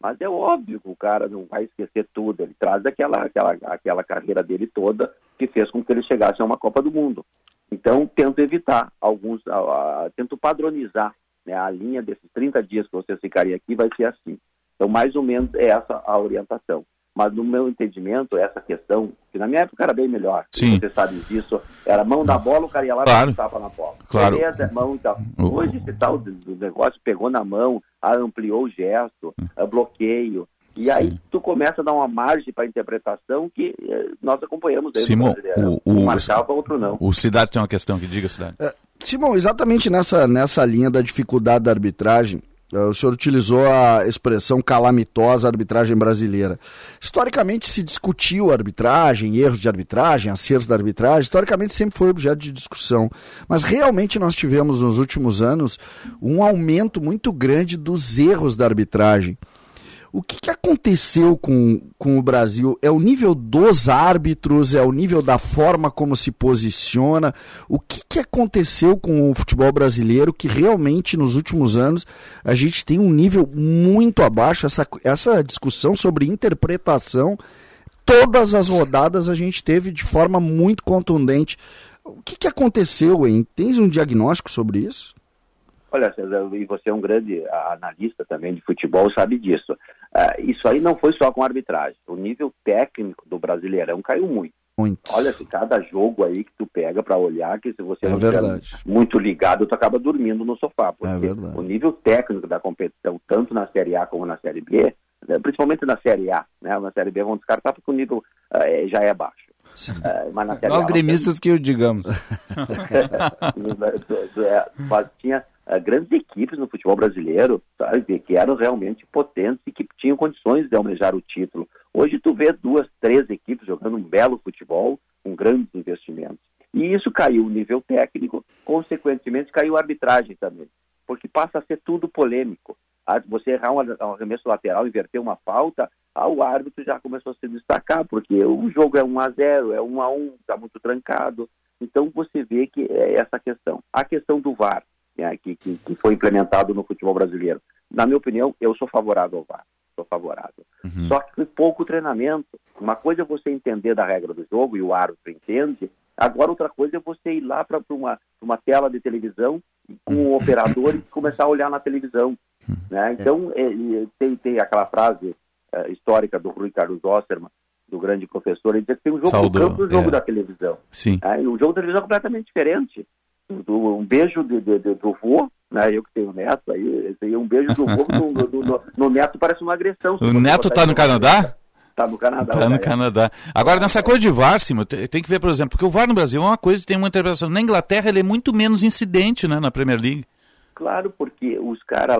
Mas é óbvio que o cara não vai esquecer tudo. Ele traz aquela, aquela, aquela carreira dele toda que fez com que ele chegasse a uma Copa do Mundo. Então, tento evitar alguns, uh, tento padronizar né, a linha desses 30 dias que você ficaria aqui vai ser assim. Então, mais ou menos é essa a orientação. Mas no meu entendimento, essa questão, que na minha época era bem melhor, Sim. você sabe disso, era mão da bola, o cara ia lá claro. e tapa na bola. Claro. Beleza, mão e tal. Hoje, esse tal do negócio pegou na mão, ampliou o gesto, hum. bloqueio, e aí Sim. tu começa a dar uma margem para interpretação que eh, nós acompanhamos. Simão, o, o, um marcava, outro não. O Cidade tem uma questão que diga, Cidade. É, Simão, exatamente nessa, nessa linha da dificuldade da arbitragem, o senhor utilizou a expressão calamitosa arbitragem brasileira. Historicamente se discutiu arbitragem, erros de arbitragem, acertos da arbitragem, historicamente sempre foi objeto de discussão. Mas realmente nós tivemos nos últimos anos um aumento muito grande dos erros da arbitragem. O que, que, aconteceu com, com o Brasil? É o nível dos árbitros? É o nível da forma como se posiciona? O que, que aconteceu com o futebol brasileiro que realmente nos últimos anos a gente tem um nível muito abaixo? Essa, essa discussão sobre interpretação, todas as rodadas a gente teve de forma muito contundente. O que, que aconteceu, hein? Tens um diagnóstico sobre isso? Olha, César, e você é um grande analista também de futebol, sabe disso. Uh, isso aí não foi só com arbitragem. O nível técnico do Brasileirão caiu muito. Muito. Olha, se cada jogo aí que tu pega para olhar, que se você é não estiver muito ligado, tu acaba dormindo no sofá. Porque é o nível técnico da competição, tanto na Série A como na Série B, né, principalmente na Série A, né? Na Série B vão descartar porque o nível uh, já é baixo. Uh, mas na série Nós a, gremistas que o digamos. tinha uh, grandes equipes no futebol brasileiro, sabe, que eram realmente potentes e que tinham condições de almejar o título. Hoje tu vê duas, três equipes jogando um belo futebol com grandes investimentos. E isso caiu o nível técnico, consequentemente caiu a arbitragem também, porque passa a ser tudo polêmico. Ah, você errar um arremesso lateral, inverter uma falta, ah, o árbitro já começou a se destacar, porque o jogo é 1 a 0 é 1 a 1 está muito trancado. Então você vê que é essa questão. A questão do VAR, né, que, que, que, foi implementado no futebol brasileiro. Na minha opinião, eu sou favorável ao VAR. Sou favorável. Uhum. Só que com pouco treinamento. Uma coisa é você entender da regra do jogo e o árbitro entende. Agora, outra coisa é você ir lá para uma, uma tela de televisão com o operador e começar a olhar na televisão. Né? Então, é, tem, tem aquela frase é, histórica do Rui Carlos Osterman, do grande professor, ele diz que tem um jogo Saudou, do campo e um jogo é. da televisão. Sim. É, e o jogo da televisão é completamente diferente do, um beijo de, de, de, do vô, né? Eu que tenho neto aí, aí um beijo do vô no, no, no, no, neto parece uma agressão. O neto está no Canadá? Está no Canadá. Está no Canadá. Agora, nessa coisa de VAR, Cimo, tem que ver, por exemplo, porque o VAR no Brasil é uma coisa que tem uma interpretação. Na Inglaterra, ele é muito menos incidente, né, na Premier League. Claro, porque os caras.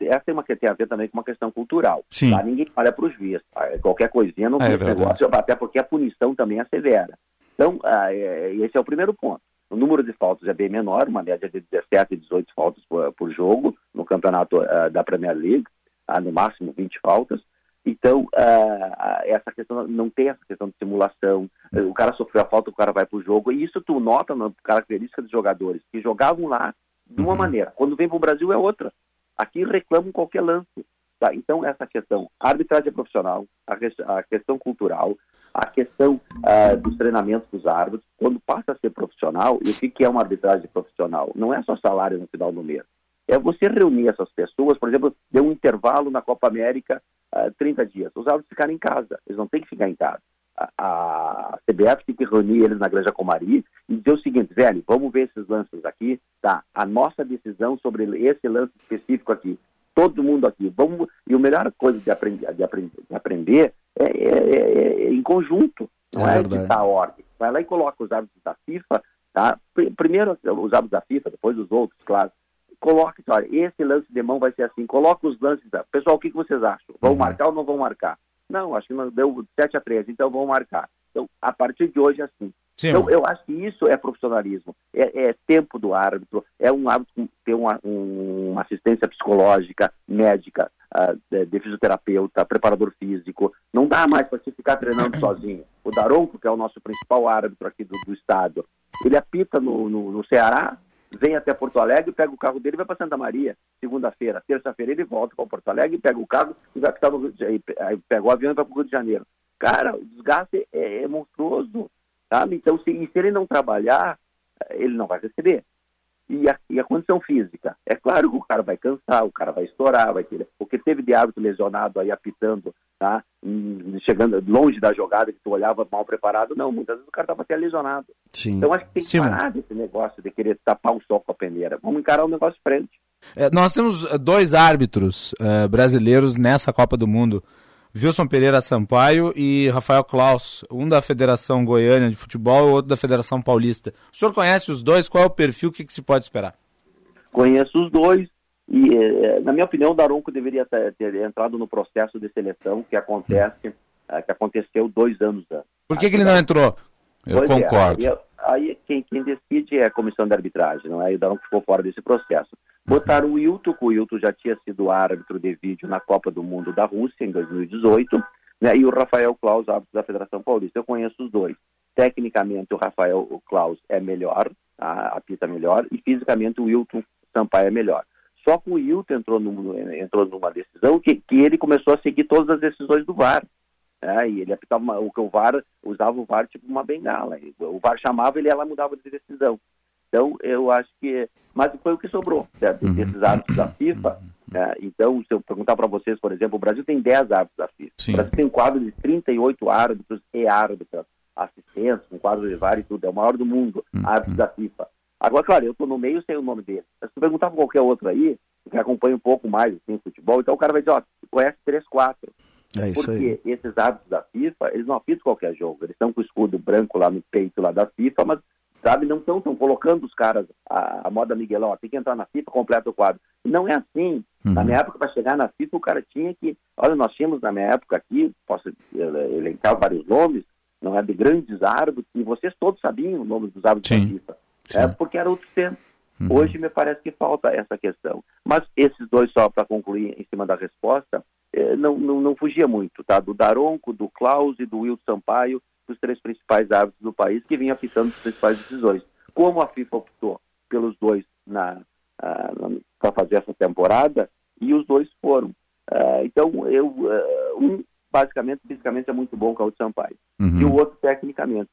Essa é uma que tem a ver também com uma questão cultural. Sim. Lá ninguém olha para os juiz. Qualquer coisinha não é, tem é negócio, até porque a punição também é severa. Então, ah, é, esse é o primeiro ponto. O número de faltas é bem menor, uma média de 17 e 18 faltas por, por jogo no campeonato uh, da Premier League, uh, no máximo 20 faltas. Então, uh, essa questão não tem essa questão de simulação. O cara sofreu a falta, o cara vai para o jogo. E isso tu nota na característica dos jogadores, que jogavam lá de uma uhum. maneira. Quando vem para o Brasil é outra. Aqui reclamam qualquer lance. Tá? Então, essa questão, a arbitragem é profissional, a, a questão cultural, a questão uh, dos treinamentos dos árbitros, quando passa a ser profissional, e o que, que é uma arbitragem profissional? Não é só salário no final do mês. É você reunir essas pessoas, por exemplo, deu um intervalo na Copa América, uh, ah, 30 dias. Os árbitros ficarem em casa, eles não têm que ficar em casa. A, a CBF tem que reunir eles na Granja Comari e dizer o seguinte, velho, vamos ver esses lances aqui, tá? A nossa decisão sobre esse lance específico aqui, todo mundo aqui, vamos... E a melhor coisa de, aprender, de, aprender, de aprender é, é, é, é, em conjunto, não é, é editar a ordem. Vai lá e coloca os árbitros da FIFA, tá? Primeiro os árbitros da FIFA, depois os outros, claro. Coloque, olha, esse lance de mão vai ser assim, coloca os lances. Da... Pessoal, o que, que vocês acham? Vão uhum. marcar ou não vão marcar? Não, acho que não deu 7 a 13, então vão marcar. Então, a partir de hoje é assim. Sim. Então, eu acho que isso é profissionalismo, é, é tempo do árbitro, é um árbitro ter uma, um, uma assistência psicológica, médica, uh, de, de, fisioterapeuta, preparador físico. Não dá mais para você ficar treinando sozinho. O Daronco, que é o nosso principal árbitro aqui do, do estado, ele apita no, no, no Ceará, vem até Porto Alegre, pega o carro dele e vai para Santa Maria, segunda-feira. Terça-feira ele volta para Porto Alegre, pega o carro e vai tá no, aí pega o avião e vai para o Rio de Janeiro. Cara, o desgaste é, é monstruoso, sabe? Então, se, se ele não trabalhar, ele não vai receber. E a, e a, condição física. É claro que o cara vai cansar, o cara vai estourar, vai ter. Porque teve de hábito lesionado aí apitando, tá? Chegando longe da jogada que tu olhava mal preparado. Não, muitas vezes o cara estava até lesionado. Sim. Então acho que tem que parar desse negócio de querer tapar o sol com a peneira. Vamos encarar o negócio frente. É, nós temos dois árbitros uh, brasileiros nessa Copa do Mundo. Wilson Pereira Sampaio e Rafael Klaus, um da Federação Goiânia de Futebol e o outro da Federação Paulista. O senhor conhece os dois? Qual é o perfil? O que, que se pode esperar? Conheço os dois e, eh, na minha opinião, o Daronco deveria ter, ter, entrado no processo de seleção que acontece, eh, que aconteceu dois anos antes. Por que, que ele não entrou? Eu pois é, concordo. É, aí, aí quem, quem, decide é a comissão de arbitragem, não é? E o Daronco ficou fora desse processo. Botaram o Wilton, o Wilton já tinha sido árbitro de vídeo na Copa do Mundo da Rússia em 2018, né? e o Rafael Klaus, árbitro da Federação Paulista. Eu conheço os dois. Tecnicamente, o Rafael Klaus é melhor, a apita melhor, e fisicamente o Wilton Sampaio é melhor. Só que o Wilton entrou, entrou numa decisão que, que ele começou a seguir todas as decisões do VAR. É, e ele apitava uma, o que o VAR usava o VAR tipo uma bengala. O VAR chamava ele ela mudava de decisão. Então eu acho que, mas foi o que sobrou certo? Uhum. desses árbitros da FIFA. Né? Então se eu perguntar para vocês, por exemplo, o Brasil tem 10 árbitros da FIFA. Sim. O Brasil tem um quadro de 38 árbitros e árbitros, assistentes, um quadro de VAR e tudo. É o maior do mundo, uhum. árbitros da FIFA. Agora, claro, eu estou no meio sem o nome dele. Se tu perguntar para qualquer outro aí, que acompanha um pouco mais assim, futebol, então o cara vai dizer, ó, conhece três, quatro. É isso Porque aí. esses árbitros da FIFA, eles não apitam qualquer jogo. Eles estão com o escudo branco lá no peito lá da FIFA, mas, sabe, não estão colocando os caras, a, a moda Miguelão, ó, tem que entrar na FIFA, completa o quadro. Não é assim. Uhum. Na minha época, para chegar na FIFA, o cara tinha que... Olha, nós tínhamos na minha época aqui, posso elencar vários nomes, não é de grandes árbitros, e vocês todos sabiam o nome dos árbitros Sim. da FIFA. Sim. É porque era outro tempo. Uhum. Hoje me parece que falta essa questão. Mas esses dois, só para concluir em cima da resposta, eh, não, não, não, fugia muito, tá? Do Daronco, do Klaus e do Wilton Sampaio, os três principais árbitros do país que vinham apitando as principais decisões. Como a FIFA optou pelos dois na, uh, para fazer essa temporada, e os dois foram. Uh, então, eu, uh, um, basicamente, fisicamente é muito bom, que é o Sampaio, uhum. e o outro, tecnicamente.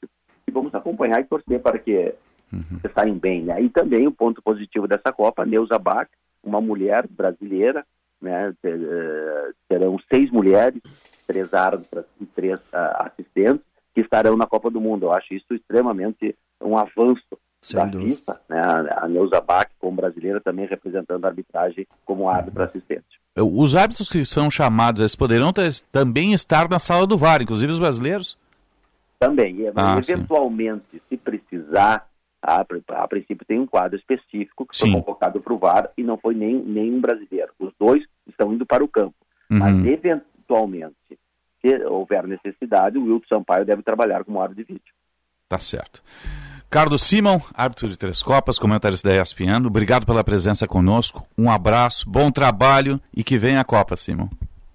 E vamos acompanhar e torcer para que uhum. saem bem. Né? E também o ponto positivo dessa Copa, Neuza Bach, uma mulher brasileira, né? Eh, terão seis mulheres, três árbitras e três uh, assistentes estarão na Copa do Mundo. Eu acho isso extremamente um avanço Sem da dúvida. FIFA, né? A Neuza Bach, como brasileira, também representando a arbitragem como árbitro assistente. Os árbitros que são chamados, eles poderão ter, também estar na sala do VAR, inclusive os brasileiros? Também, ah, eventualmente, sim. se precisar, a, a, princípio tem um quadro específico que Sim. foi convocado para o VAR e não foi nem, nem um brasileiro. Os dois estão indo para o campo. Uhum. Mas, eventualmente, se houver necessidade, o Wilton Sampaio deve trabalhar como árbitro de vídeo. Tá certo. Carlos Simon, árbitro de Três Copas, comentarista da ESPN, obrigado pela presença conosco. Um abraço, bom trabalho e que venha a Copa, Simon.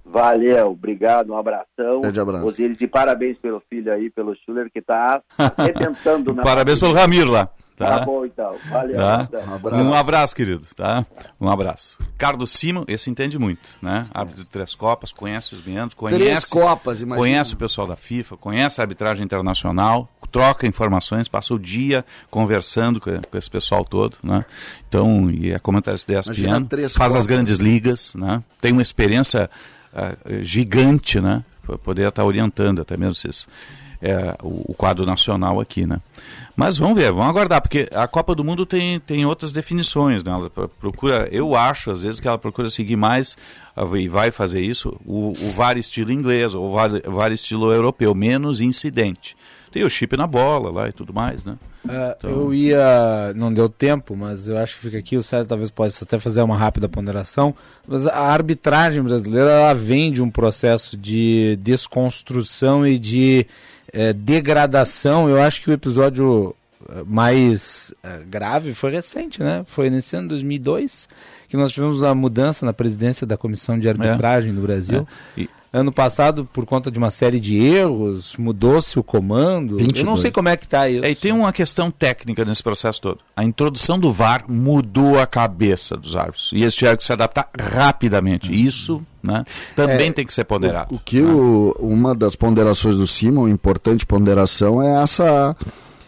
Valeu, obrigado, um abração. Grande abraço. Osiris, e parabéns pelo filho aí, pelo Schuller, que está arrebentando na Parabéns pelo Ramiro lá. Tá? tá bom, então. Valeu. Tá? Um, abraço. um abraço, querido. Tá? Um abraço. Carlos Simon, esse entende muito, né? Árbitro de três Copas, conhece os membros, conhece. Três Copas, imagina. Conhece o pessoal da FIFA, conhece a arbitragem internacional, troca informações, passa o dia conversando com, com esse pessoal todo, né? Então, e é comentarista da ESPN, faz Copas. as grandes ligas, né? Tem uma experiência uh, gigante, né? Para poder estar orientando até mesmo esses, é, o, o, quadro nacional aqui, né? Mas vamos ver, vamos aguardar, porque a Copa do Mundo tem, tem outras definições, né? Ela procura, eu acho às vezes que ela procura seguir mais e vai fazer isso o, o VAR estilo inglês ou o VAR, VAR estilo europeu, menos incidente. Tem o chip na bola lá e tudo mais, né? Uh, então... Eu ia. Não deu tempo, mas eu acho que fica aqui. O César talvez possa até fazer uma rápida ponderação. Mas a arbitragem brasileira ela vem de um processo de desconstrução e de é, degradação. Eu acho que o episódio eh, mais é, grave foi recente, né? Foi nesse ano 2002 que nós tivemos a mudança na presidência da comissão de arbitragem é. no Brasil. É. E Ano passado, por conta de uma série de erros, mudou-se o comando. 22. Eu não sei como é que está isso. É, e tem uma questão técnica nesse processo todo. A introdução do VAR mudou a cabeça dos árbitros. E eles tiveram que se adaptar rapidamente. Uhum. Isso né, também é, tem que ser ponderado. O, o que né? o, uma das ponderações do Simon, importante ponderação, é essa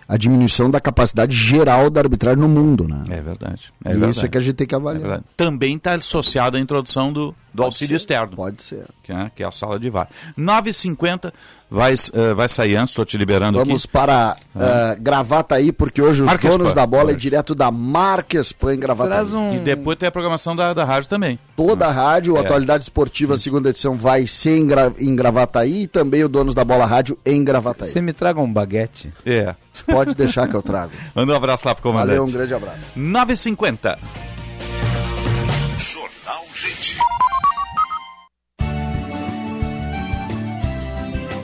a diminuição da capacidade geral da arbitragem no mundo, né? É verdade. É e verdade. isso é que a gente tem que avaliar. É Também está associado à introdução do, do auxílio ser, externo. Pode ser. Que é, que é a sala de VAR. 9h50 vai, uh, vai sair antes, estou te liberando Vamos aqui. para uh, Gravataí, porque hoje os Marques donos Pan. da bola hoje. é direto da Marques Pan em Gravataí. Um... E depois tem a programação da, da rádio também. toda a rádio. É. Atualidade Esportiva, segunda edição, vai ser em, Gra em Gravataí e também o Donos da Bola Rádio em Gravataí. Você me traga um baguete? É. Pode deixar que eu trago. Manda um abraço lá pro comandante. Valeu, um grande abraço. 9h50.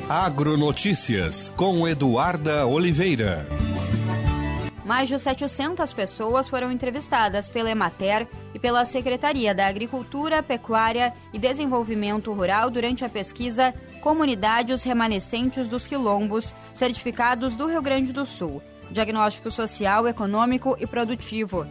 Agronotícias com Eduarda Oliveira. Mais de 700 pessoas foram entrevistadas pela Emater e pela Secretaria da Agricultura, Pecuária e Desenvolvimento Rural durante a pesquisa Comunidades Remanescentes dos Quilombos, certificados do Rio Grande do Sul, diagnóstico social, econômico e produtivo.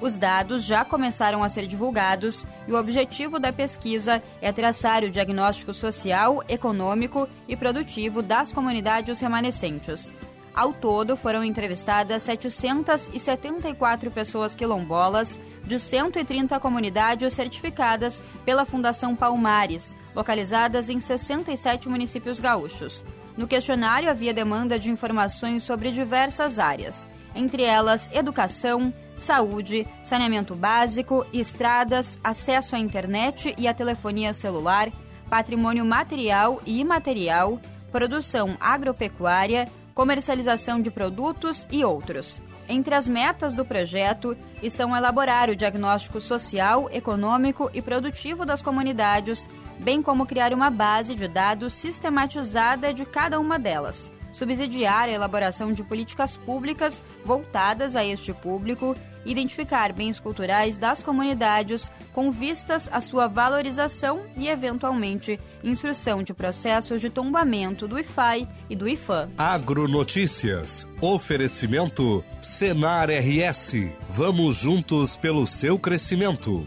Os dados já começaram a ser divulgados e o objetivo da pesquisa é traçar o diagnóstico social, econômico e produtivo das comunidades remanescentes. Ao todo, foram entrevistadas 774 pessoas quilombolas de 130 comunidades certificadas pela Fundação Palmares, localizadas em 67 municípios gaúchos. No questionário havia demanda de informações sobre diversas áreas, entre elas educação, saúde, saneamento básico, estradas, acesso à internet e à telefonia celular, patrimônio material e imaterial, produção agropecuária, comercialização de produtos e outros. Entre as metas do projeto estão elaborar o diagnóstico social, econômico e produtivo das comunidades, bem como criar uma base de dados sistematizada de cada uma delas, subsidiar a elaboração de políticas públicas voltadas a este público, identificar bens culturais das comunidades com vistas à sua valorização e, eventualmente, instrução de processos de tombamento do IFAI e do IFAM. Agronotícias. Oferecimento Senar RS. Vamos juntos pelo seu crescimento.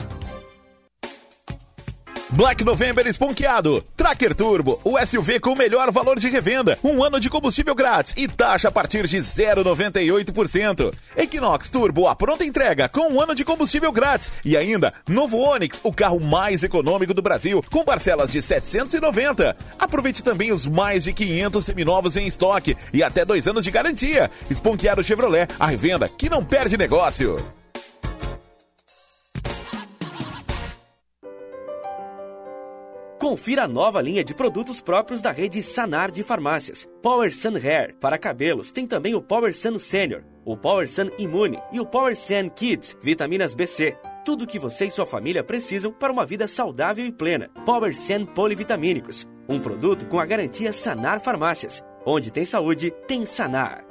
Black November esponqueado. Tracker Turbo, o SUV com o melhor valor de revenda. Um ano de combustível grátis e taxa a partir de 0,98%. Equinox Turbo, a pronta entrega com um ano de combustível grátis. E ainda, novo Onix, o carro mais econômico do Brasil, com parcelas de 790. Aproveite também os mais de 500 seminovos em estoque e até dois anos de garantia. Esponqueado Chevrolet, a revenda que não perde negócio. Confira a nova linha de produtos próprios da rede Sanar de farmácias. Power Sun Hair para cabelos tem também o Power Sun Senior, o Power Sun Immune e o Power Sun Kids, vitaminas BC. Tudo o que você e sua família precisam para uma vida saudável e plena. Power Sun Polivitamínicos, um produto com a garantia Sanar Farmácias. Onde tem saúde, tem Sanar.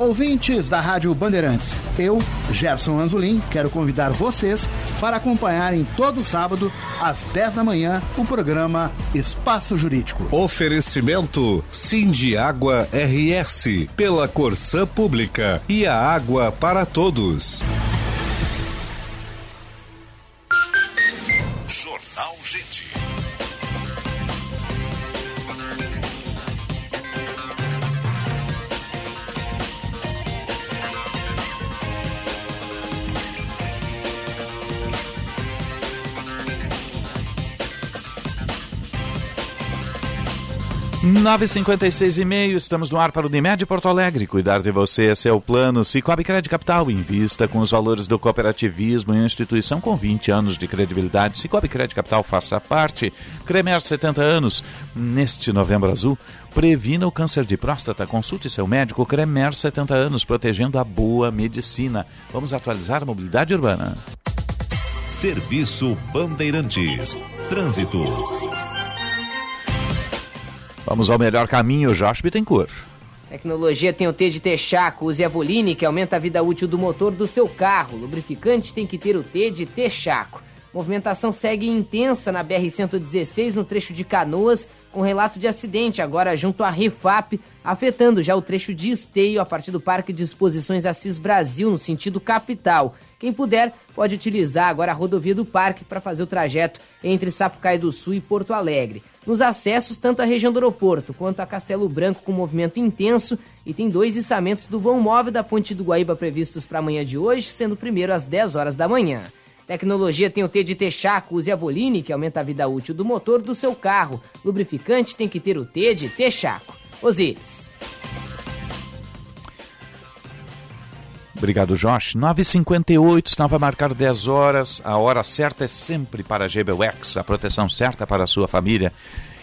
Ouvintes da Rádio Bandeirantes, eu, Gerson Anzolin, quero convidar vocês para acompanharem todo sábado, às 10 da manhã, o programa Espaço Jurídico. Oferecimento Cindy Água RS, pela Corsã Pública e a água para todos. 956 e meio, estamos no ar para o Unimed Porto Alegre. Cuidar de você, esse é o plano. Cicobi Crédito Capital, invista com os valores do cooperativismo em uma instituição com 20 anos de credibilidade. Cicobi Crédito Capital, faça parte. Cremer 70 anos, neste novembro azul. Previna o câncer de próstata. Consulte seu médico Cremer 70 anos, protegendo a boa medicina. Vamos atualizar a mobilidade urbana. Serviço Bandeirantes. Trânsito. Vamos ao melhor caminho, Josh Bittencourt. Tecnologia tem o T de Texaco. Use a Voline, que aumenta a vida útil do motor do seu carro. Lubrificante tem que ter o T de Texaco. Movimentação segue intensa na BR-116, no trecho de Canoas, com relato de acidente agora junto à Refap, afetando já o trecho de Esteio a partir do Parque de Exposições Assis Brasil, no sentido capital. Quem puder pode utilizar agora a rodovia do Parque para fazer o trajeto entre Sapucaí do Sul e Porto Alegre. Nos acessos, tanto a região do aeroporto quanto a Castelo Branco com movimento intenso e tem dois içamentos do vão móvel da Ponte do Guaíba previstos para amanhã de hoje, sendo o primeiro às 10 horas da manhã. Tecnologia tem o T de Texaco, use a Voline, que aumenta a vida útil do motor do seu carro. Lubrificante tem que ter o T de Texaco. Osíris. Obrigado, Josh. 9h58, estava a marcar 10 horas. A hora certa é sempre para a GBUX, a proteção certa para a sua família.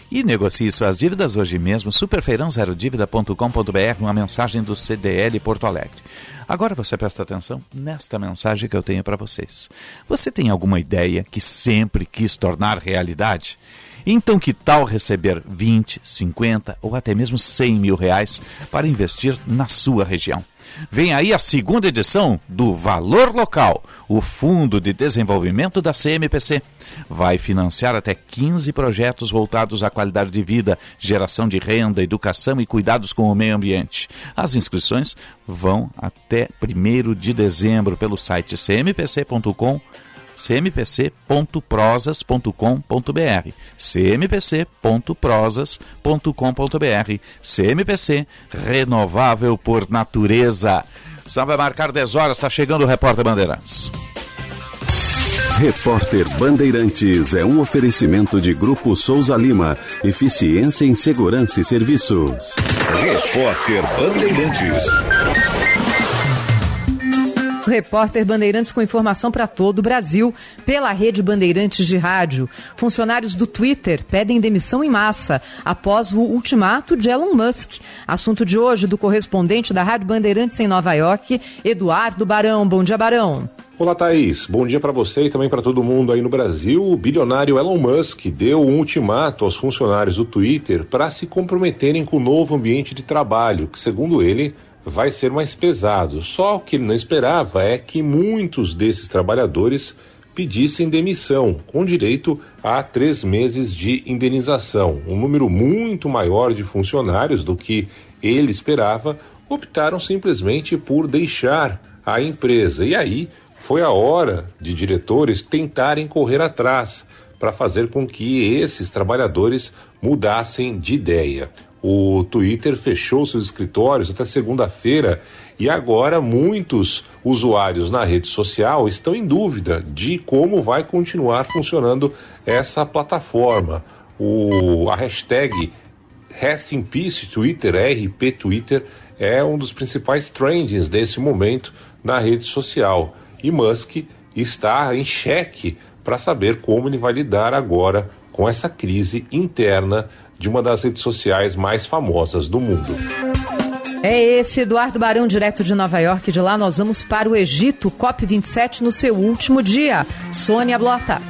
E negocie suas dívidas hoje mesmo. Superfeirãozerodivída.com.br, uma mensagem do CDL Porto Alegre. Agora você presta atenção nesta mensagem que eu tenho para vocês. Você tem alguma ideia que sempre quis tornar realidade? Então, que tal receber 20, 50 ou até mesmo 100 mil reais para investir na sua região? Vem aí a segunda edição do Valor Local, o Fundo de Desenvolvimento da CMPC. Vai financiar até 15 projetos voltados à qualidade de vida, geração de renda, educação e cuidados com o meio ambiente. As inscrições vão até 1 de dezembro pelo site cmpc.com cmpc.prosas.com.br cmpc.prosas.com.br CMPC, renovável por natureza. Só vai marcar 10 horas, está chegando o Repórter Bandeirantes. Repórter Bandeirantes é um oferecimento de Grupo Souza Lima. Eficiência em Segurança e Serviços. Repórter Bandeirantes. Repórter Bandeirantes com informação para todo o Brasil pela rede Bandeirantes de Rádio. Funcionários do Twitter pedem demissão em massa após o ultimato de Elon Musk. Assunto de hoje do correspondente da Rádio Bandeirantes em Nova York, Eduardo Barão. Bom dia, Barão. Olá, Thaís. Bom dia para você e também para todo mundo aí no Brasil. O bilionário Elon Musk deu um ultimato aos funcionários do Twitter para se comprometerem com o novo ambiente de trabalho, que, segundo ele, vai ser mais pesado. Só o que ele não esperava é que muitos desses trabalhadores pedissem demissão, com direito a três meses de indenização. Um número muito maior de funcionários do que ele esperava optaram simplesmente por deixar a empresa. E aí foi a hora de diretores tentarem correr atrás para fazer com que esses trabalhadores mudassem de ideia. O Twitter fechou seus escritórios até segunda-feira e agora muitos usuários na rede social estão em dúvida de como vai continuar funcionando essa plataforma. O, a hashtag Rest in Peace Twitter, RP Twitter, é um dos principais trendings desse momento na rede social. E Musk está em xeque para saber como ele vai lidar agora com essa crise interna de uma das redes sociais mais famosas do mundo. É esse Eduardo Barão, direto de Nova York. De lá nós vamos para o Egito, COP27 no seu último dia. Sônia Blota.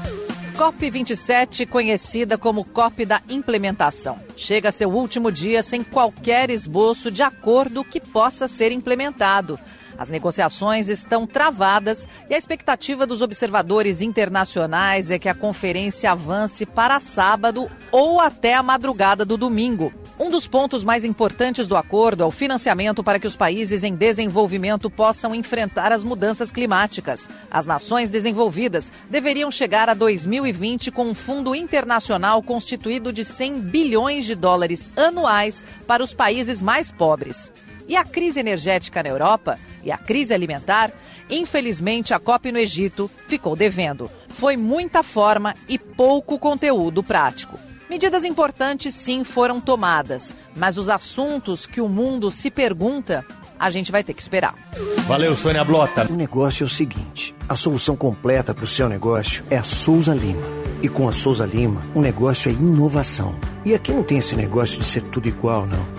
COP27, conhecida como COP da Implementação, chega a seu último dia sem qualquer esboço de acordo que possa ser implementado. As negociações estão travadas e a expectativa dos observadores internacionais é que a conferência avance para sábado ou até a madrugada do domingo. Um dos pontos mais importantes do acordo é o financiamento para que os países em desenvolvimento possam enfrentar as mudanças climáticas. As nações desenvolvidas deveriam chegar a 2020 com um fundo internacional constituído de 100 bilhões de dólares anuais para os países mais pobres. E a crise energética na Europa e a crise alimentar, infelizmente a COP no Egito ficou devendo. Foi muita forma e pouco conteúdo prático. Medidas importantes sim foram tomadas, mas os assuntos que o mundo se pergunta, a gente vai ter que esperar. Valeu, Sônia Blota. O negócio é o seguinte: a solução completa para o seu negócio é a Souza Lima. E com a Souza Lima, o negócio é inovação. E aqui não tem esse negócio de ser tudo igual, não.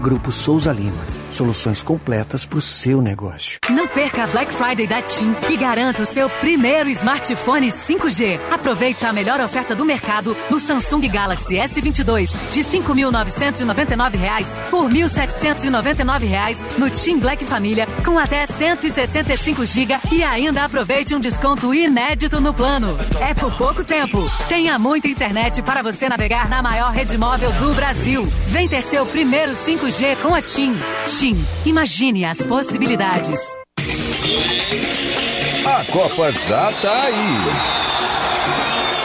Grupo Souza Lima Soluções completas para o seu negócio. Não perca a Black Friday da TIM e garanta o seu primeiro smartphone 5G. Aproveite a melhor oferta do mercado no Samsung Galaxy S22 de R$ 5.999 por R$ 1.799 no TIM Black Família com até 165 GB e ainda aproveite um desconto inédito no plano. É por pouco tempo. Tenha muita internet para você navegar na maior rede móvel do Brasil. Vem ter seu primeiro 5G com a TIM. TIM. Imagine as possibilidades. A Copa já tá aí.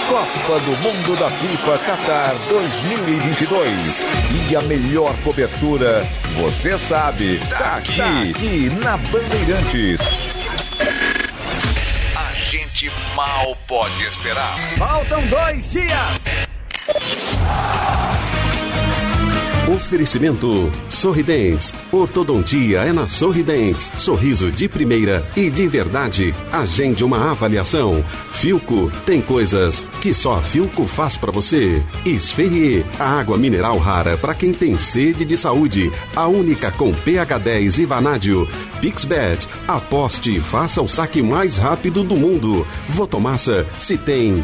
Copa do Mundo da FIFA Qatar 2022. E a melhor cobertura, você sabe, tá aqui, tá aqui na Bandeirantes. A gente mal pode esperar. Faltam dois dias. Oferecimento Sorridentes. Ortodontia é na Sorridentes. Sorriso de primeira e de verdade. Agende uma avaliação. Filco tem coisas que só a Filco faz para você. Esferrier, a água mineral rara para quem tem sede de saúde. A única com pH 10 e vanádio. Pixbet, aposte e faça o saque mais rápido do mundo. Votomassa, se tem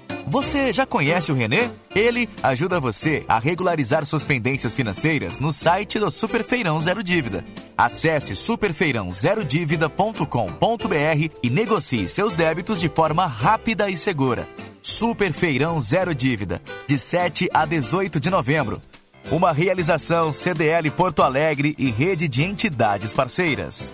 Você já conhece o Renê? Ele ajuda você a regularizar suas pendências financeiras no site do Super Feirão Zero Dívida. Acesse superfeirãozerodívida.com.br e negocie seus débitos de forma rápida e segura. Super Feirão Zero Dívida, de 7 a 18 de novembro. Uma realização CDL Porto Alegre e rede de entidades parceiras.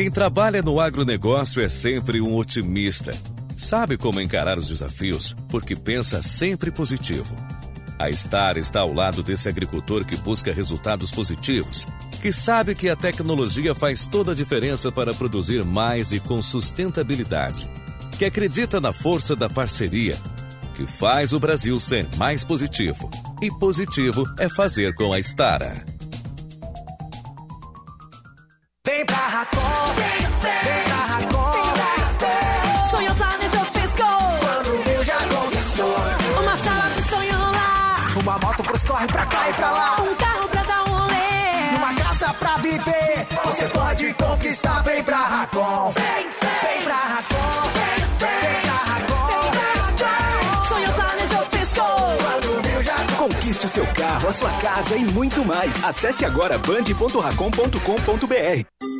Quem trabalha no agronegócio é sempre um otimista. Sabe como encarar os desafios porque pensa sempre positivo. A Star está ao lado desse agricultor que busca resultados positivos que sabe que a tecnologia faz toda a diferença para produzir mais e com sustentabilidade, que acredita na força da parceria, que faz o Brasil ser mais positivo. E positivo é fazer com a Estara. Conquistar, vem pra Racon. Vem, vem pra Racon. Vem, vem Racon. Sonho planejou, piscou. Conquiste o seu carro, a sua casa e muito mais. Acesse agora band.racom.com.br.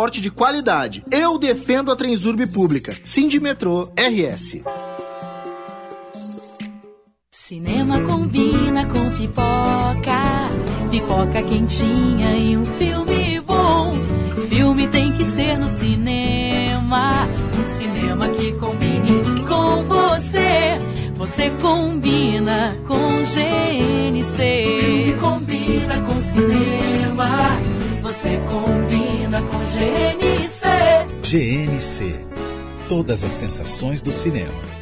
de qualidade. Eu defendo a Transurb pública. Sindimetrô RS. Cinema combina com pipoca, pipoca quentinha e um filme bom. Filme tem que ser no cinema, um cinema que combine com você. Você combina com GNC. Filme combina com cinema, você combina com GNC. GNC. Todas as sensações do cinema.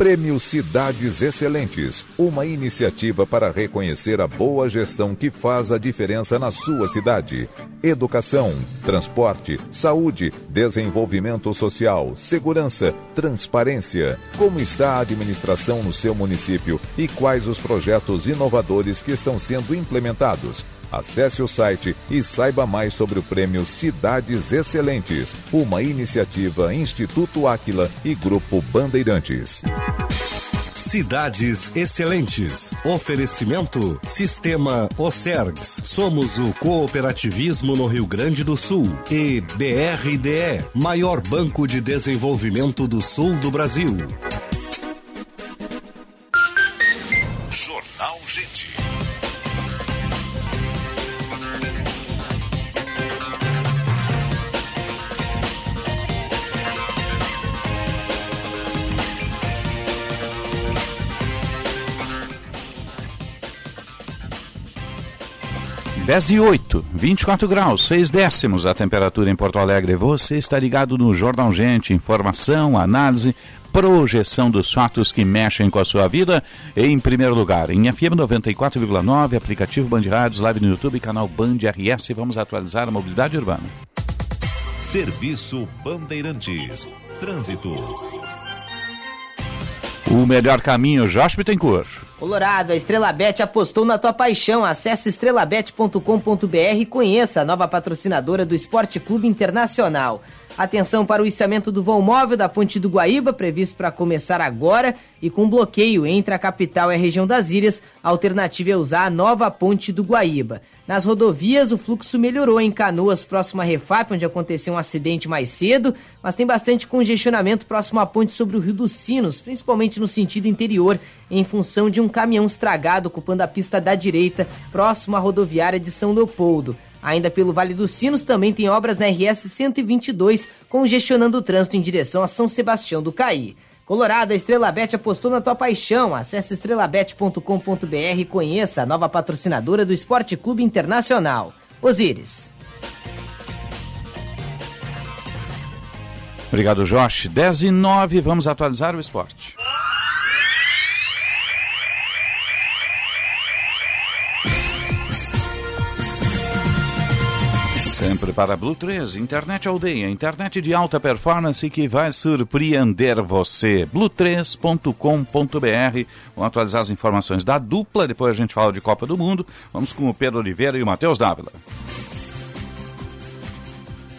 Prêmio Cidades Excelentes, uma iniciativa para reconhecer a boa gestão que faz a diferença na sua cidade. Educação, transporte, saúde, desenvolvimento social, segurança, transparência. Como está a administração no seu município e quais os projetos inovadores que estão sendo implementados? Acesse o site e saiba mais sobre o prêmio Cidades Excelentes, uma iniciativa Instituto Áquila e Grupo Bandeirantes. Cidades Excelentes. Oferecimento Sistema Ocergs. Somos o cooperativismo no Rio Grande do Sul. E BRDE, maior banco de desenvolvimento do sul do Brasil. 10 e 8, 24 graus, 6 décimos a temperatura em Porto Alegre. Você está ligado no Jornal Gente, informação, análise, projeção dos fatos que mexem com a sua vida. Em primeiro lugar, em FM 94,9, aplicativo Band Rádios, live no YouTube, canal Band RS. Vamos atualizar a mobilidade urbana. Serviço Bandeirantes. Trânsito. O melhor caminho, Josh Bittencourt. Colorado, a Estrela Bet apostou na tua paixão. Acesse estrelabet.com.br e conheça a nova patrocinadora do Esporte Clube Internacional. Atenção para o içamento do vão móvel da Ponte do Guaíba, previsto para começar agora e com bloqueio entre a capital e a região das ilhas. A alternativa é usar a nova Ponte do Guaíba. Nas rodovias, o fluxo melhorou em Canoas, próximo à Refap, onde aconteceu um acidente mais cedo, mas tem bastante congestionamento próximo à ponte sobre o Rio dos Sinos, principalmente no sentido interior, em função de um caminhão estragado ocupando a pista da direita, próximo à rodoviária de São Leopoldo. Ainda pelo Vale dos Sinos também tem obras na RS 122, congestionando o trânsito em direção a São Sebastião do Caí. Colorado, a Estrela Bet apostou na tua paixão. Acesse estrelabet.com.br e conheça a nova patrocinadora do Esporte Clube Internacional. Osíris. Obrigado, Josh. 10 e 9, vamos atualizar o esporte. Sempre para Blue 3, internet aldeia, internet de alta performance que vai surpreender você. Blue3.com.br. Vamos atualizar as informações da dupla, depois a gente fala de Copa do Mundo. Vamos com o Pedro Oliveira e o Matheus Dávila.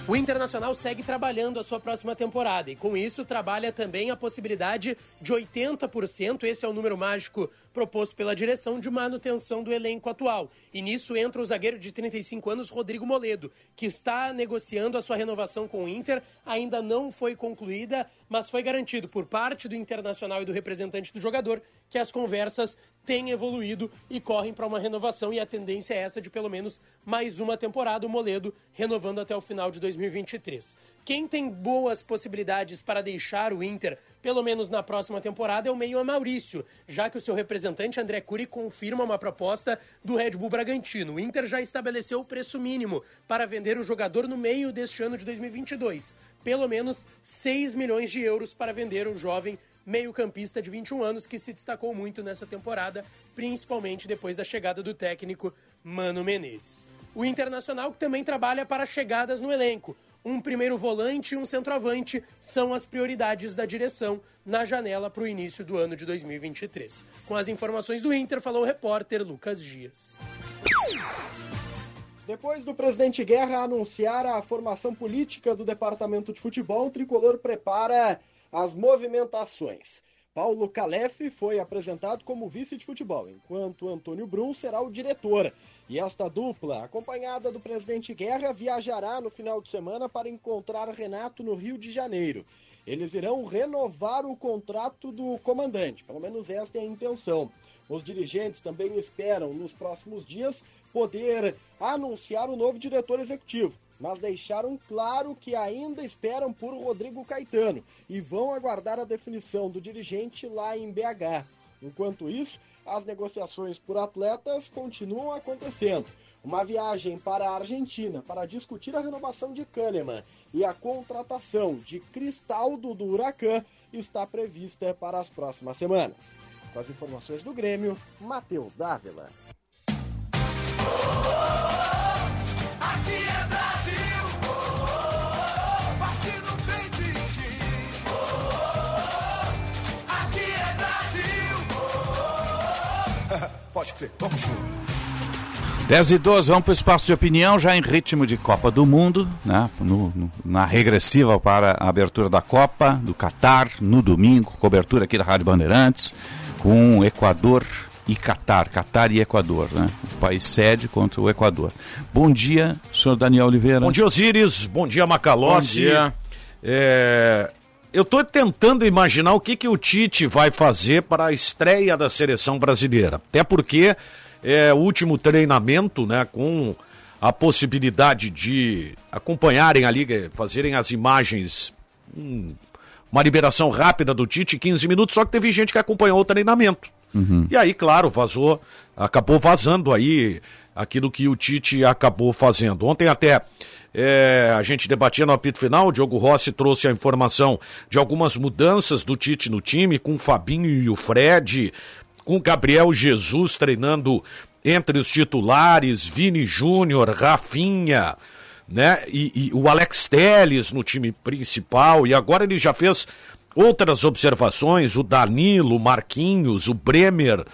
O Internacional segue trabalhando a sua próxima temporada e, com isso, trabalha também a possibilidade de 80%, esse é o número mágico proposto pela direção de manutenção do elenco atual. E nisso entra o zagueiro de 35 anos, Rodrigo Moledo, que está negociando a sua renovação com o Inter. Ainda não foi concluída, mas foi garantido por parte do Internacional e do representante do jogador que as conversas têm evoluído e correm para uma renovação. E a tendência é essa de pelo menos mais uma temporada. O Moledo renovando até o final de 2023. Quem tem boas possibilidades para deixar o Inter, pelo menos na próxima temporada, é o meio Maurício, já que o seu representante André Cury confirma uma proposta do Red Bull Bragantino. O Inter já estabeleceu o preço mínimo para vender o jogador no meio deste ano de 2022. Pelo menos 6 milhões de euros para vender o jovem meio-campista de 21 anos que se destacou muito nessa temporada, principalmente depois da chegada do técnico Mano Menezes. O Internacional também trabalha para chegadas no elenco um primeiro volante e um centroavante são as prioridades da direção na janela para o início do ano de 2023. Com as informações do Inter, falou o repórter Lucas Dias. Depois do presidente Guerra anunciar a formação política do departamento de futebol, o tricolor prepara as movimentações. Paulo Calef foi apresentado como vice de futebol, enquanto Antônio Brum será o diretor. E esta dupla, acompanhada do presidente Guerra, viajará no final de semana para encontrar Renato no Rio de Janeiro. Eles irão renovar o contrato do comandante, pelo menos esta é a intenção. Os dirigentes também esperam, nos próximos dias, poder anunciar o novo diretor executivo mas deixaram claro que ainda esperam por Rodrigo Caetano e vão aguardar a definição do dirigente lá em BH. Enquanto isso, as negociações por atletas continuam acontecendo. Uma viagem para a Argentina para discutir a renovação de Kahneman e a contratação de Cristaldo do Huracan está prevista para as próximas semanas. Com as informações do Grêmio, Matheus Dávila. Pode crer, vamos junto. 10 e 12, vamos para o espaço de opinião, já em ritmo de Copa do Mundo, né? No, no, na regressiva para a abertura da Copa do Catar, no domingo, cobertura aqui da Rádio Bandeirantes, com Equador e Catar, Catar e Equador, né? O país sede contra o Equador. Bom dia, senhor Daniel Oliveira. Bom dia, Osíris. Bom dia, Macalossi. Bom dia. É, eu estou tentando imaginar o que, que o Tite vai fazer para a estreia da seleção brasileira. Até porque é o último treinamento, né, com a possibilidade de acompanharem ali, fazerem as imagens, hum, uma liberação rápida do Tite, 15 minutos, só que teve gente que acompanhou o treinamento. Uhum. E aí, claro, vazou, acabou vazando aí aquilo que o Tite acabou fazendo. Ontem até é, a gente debatia no apito final, o Diogo Rossi trouxe a informação de algumas mudanças do Tite no time, com o Fabinho e o Fred, com o Gabriel Jesus treinando entre os titulares, Vini Júnior, Rafinha, né? E, e o Alex Teles no time principal, e agora ele já fez outras observações, o Danilo, o Marquinhos, o Bremer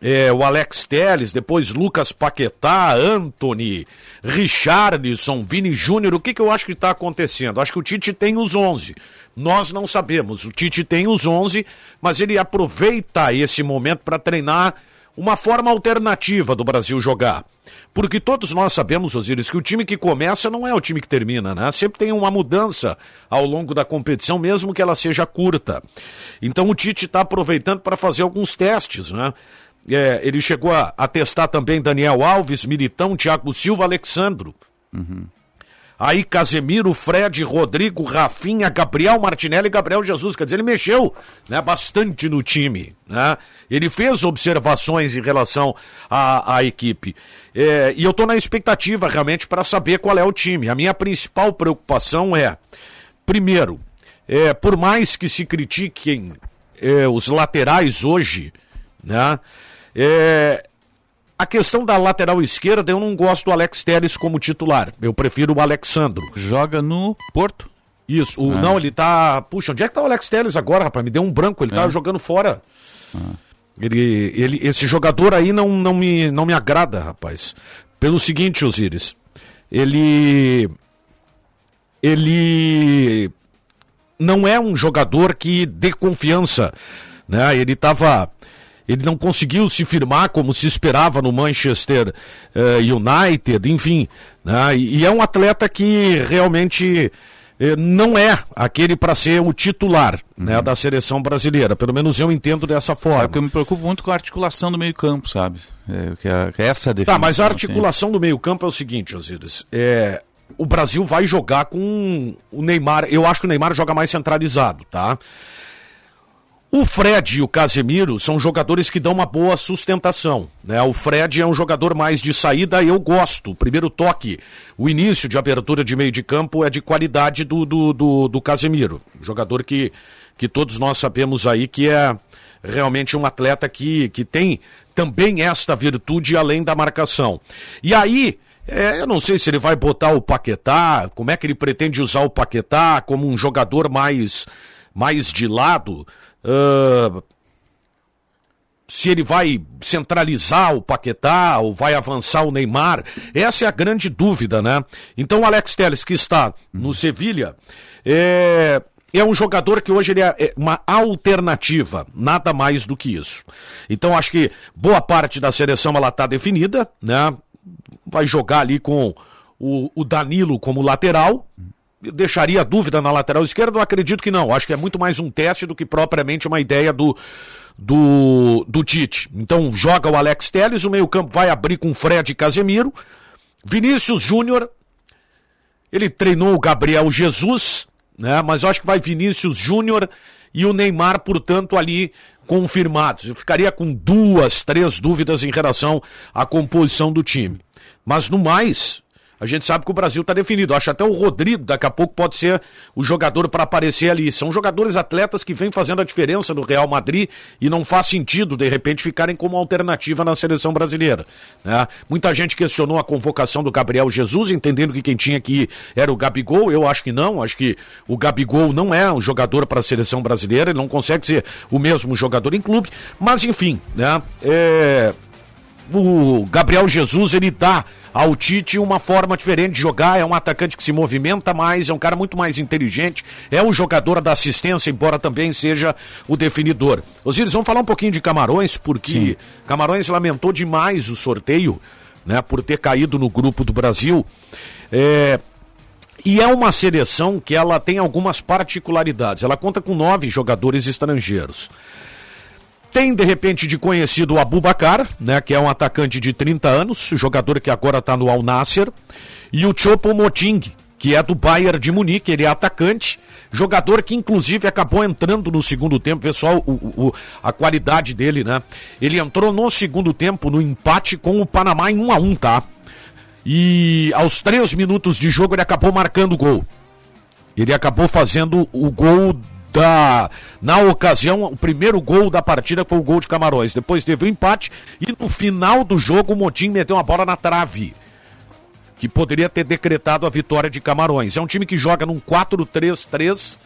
é, o Alex Teles, depois Lucas Paquetá, Anthony, Richarlison, Vini Júnior. O que, que eu acho que está acontecendo? Acho que o Tite tem os 11. Nós não sabemos. O Tite tem os 11, mas ele aproveita esse momento para treinar uma forma alternativa do Brasil jogar. Porque todos nós sabemos, Osiris, que o time que começa não é o time que termina, né? Sempre tem uma mudança ao longo da competição, mesmo que ela seja curta. Então o Tite está aproveitando para fazer alguns testes, né? É, ele chegou a, a, testar também Daniel Alves, Militão, Thiago Silva, Alexandro. Uhum. Aí Casemiro, Fred, Rodrigo, Rafinha, Gabriel Martinelli e Gabriel Jesus. Quer dizer, ele mexeu né, bastante no time. Né? Ele fez observações em relação à, à equipe. É, e eu estou na expectativa realmente para saber qual é o time. A minha principal preocupação é, primeiro, é, por mais que se critiquem é, os laterais hoje, né? É, a questão da lateral esquerda, eu não gosto do Alex Teres como titular. Eu prefiro o Alexandro. Joga no Porto? Isso. O, ah. Não, ele tá. Puxa, onde é que tá o Alex Teles agora, rapaz? Me deu um branco, ele tá é. tá jogando fora. Ah. Ele, ele, esse jogador aí não, não, me, não me agrada, rapaz. Pelo seguinte, Osíris. Ele. Ele. Não é um jogador que dê confiança. Né? Ele tava Ele não conseguiu se firmar como se esperava no Manchester eh, United, enfim. Né? E, é um atleta que realmente eh, não é aquele para ser o titular né, da seleção brasileira. Pelo menos eu entendo dessa forma. Sabe que eu me preocupo muito com a articulação do meio-campo, sabe? É, que é, que é essa a definição. Tá, mas a articulação do meio-campo é o seguinte, Osiris. É, o Brasil vai jogar com o Neymar. Eu acho que o Neymar joga mais centralizado, tá? O Fred e o Casemiro são jogadores que dão uma boa sustentação. Né? O Fred é um jogador mais de saída, eu gosto. Primeiro toque, o início de abertura de meio de campo é de qualidade do, do, do, do Casemiro. Jogador que, que todos nós sabemos aí que é realmente um atleta que, que tem também esta virtude além da marcação. E aí, é, eu não sei se ele vai botar o Paquetá, como é que ele pretende usar o Paquetá como um jogador mais, mais de lado. Uh, se ele vai centralizar o Paquetá ou vai avançar o Neymar, essa é a grande dúvida, né? Então Alex Telles, que está no Sevilha, é, é um jogador que hoje ele é, é uma alternativa, nada mais do que isso. Então acho que boa parte da seleção ela está definida, né? Vai jogar ali com o, o Danilo como lateral, deixaria dúvida na lateral esquerda? Eu acredito que não. Acho que é muito mais um teste do que propriamente uma ideia do, do, do Tite. Então joga o Alex Telles, o meio-campo vai abrir com Fred e Casemiro. Vinícius Júnior, ele treinou o Gabriel Jesus, né? Mas acho que vai Vinícius Júnior e o Neymar, portanto, ali confirmados. Eu ficaria com duas, três dúvidas em relação à composição do time. Mas no mais, a gente sabe que o Brasil está definido. acho até o Rodrigo daqui a pouco pode ser o jogador para aparecer ali. São jogadores atletas que vêm fazendo a diferença no Real Madrid e não faz sentido, de repente, ficarem como alternativa na seleção brasileira. Né? Muita gente questionou a convocação do Gabriel Jesus, entendendo que quem tinha que ir era o Gabigol. Eu acho que não. Acho que o Gabigol não é um jogador para a seleção brasileira. Ele não consegue ser o mesmo jogador em clube. Mas, enfim, né? É o Gabriel Jesus ele dá ao Tite uma forma diferente de jogar, é um atacante que se movimenta mais, é um cara muito mais inteligente, é um jogador da assistência, embora também seja o definidor. Osiris, vamos falar um pouquinho de Camarões, porque Sim. Camarões lamentou demais o sorteio, né, por ter caído no grupo do Brasil. É, e é uma seleção que ela tem algumas particularidades. Ela conta com nove jogadores estrangeiros. Tem, de repente, de conhecido o Abubacar, né, que é um atacante de 30 anos, jogador que agora está no Al Nasser, e o Chopo Moting, que é do Bayern de Munique, ele é atacante, jogador que inclusive acabou entrando no segundo tempo, pessoal, o, o, a qualidade dele, né? Ele entrou no segundo tempo no empate com o Panamá em 1 a 1 tá? E aos três minutos de jogo ele acabou marcando o gol. Ele acabou fazendo o gol na ocasião, o primeiro gol da partida foi o gol de Camarões. Depois teve o um empate e no final do jogo o Motim meteu uma bola na trave. Que poderia ter decretado a vitória de Camarões. É um time que joga num 4-3-3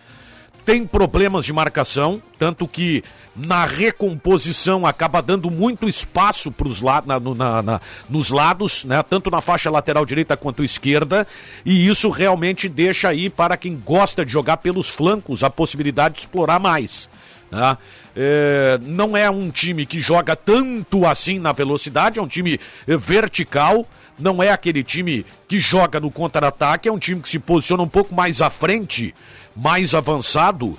tem problemas de marcação, tanto que na recomposição acaba dando muito espaço pros la na, na, na, nos lados, né? tanto na faixa lateral direita quanto esquerda, e isso realmente deixa aí para quem gosta de jogar pelos flancos a possibilidade de explorar mais. Né? É, não é um time que joga tanto assim na velocidade, é um time vertical, não é aquele time que joga no contra-ataque, é um time que se posiciona um pouco mais à frente mais avançado,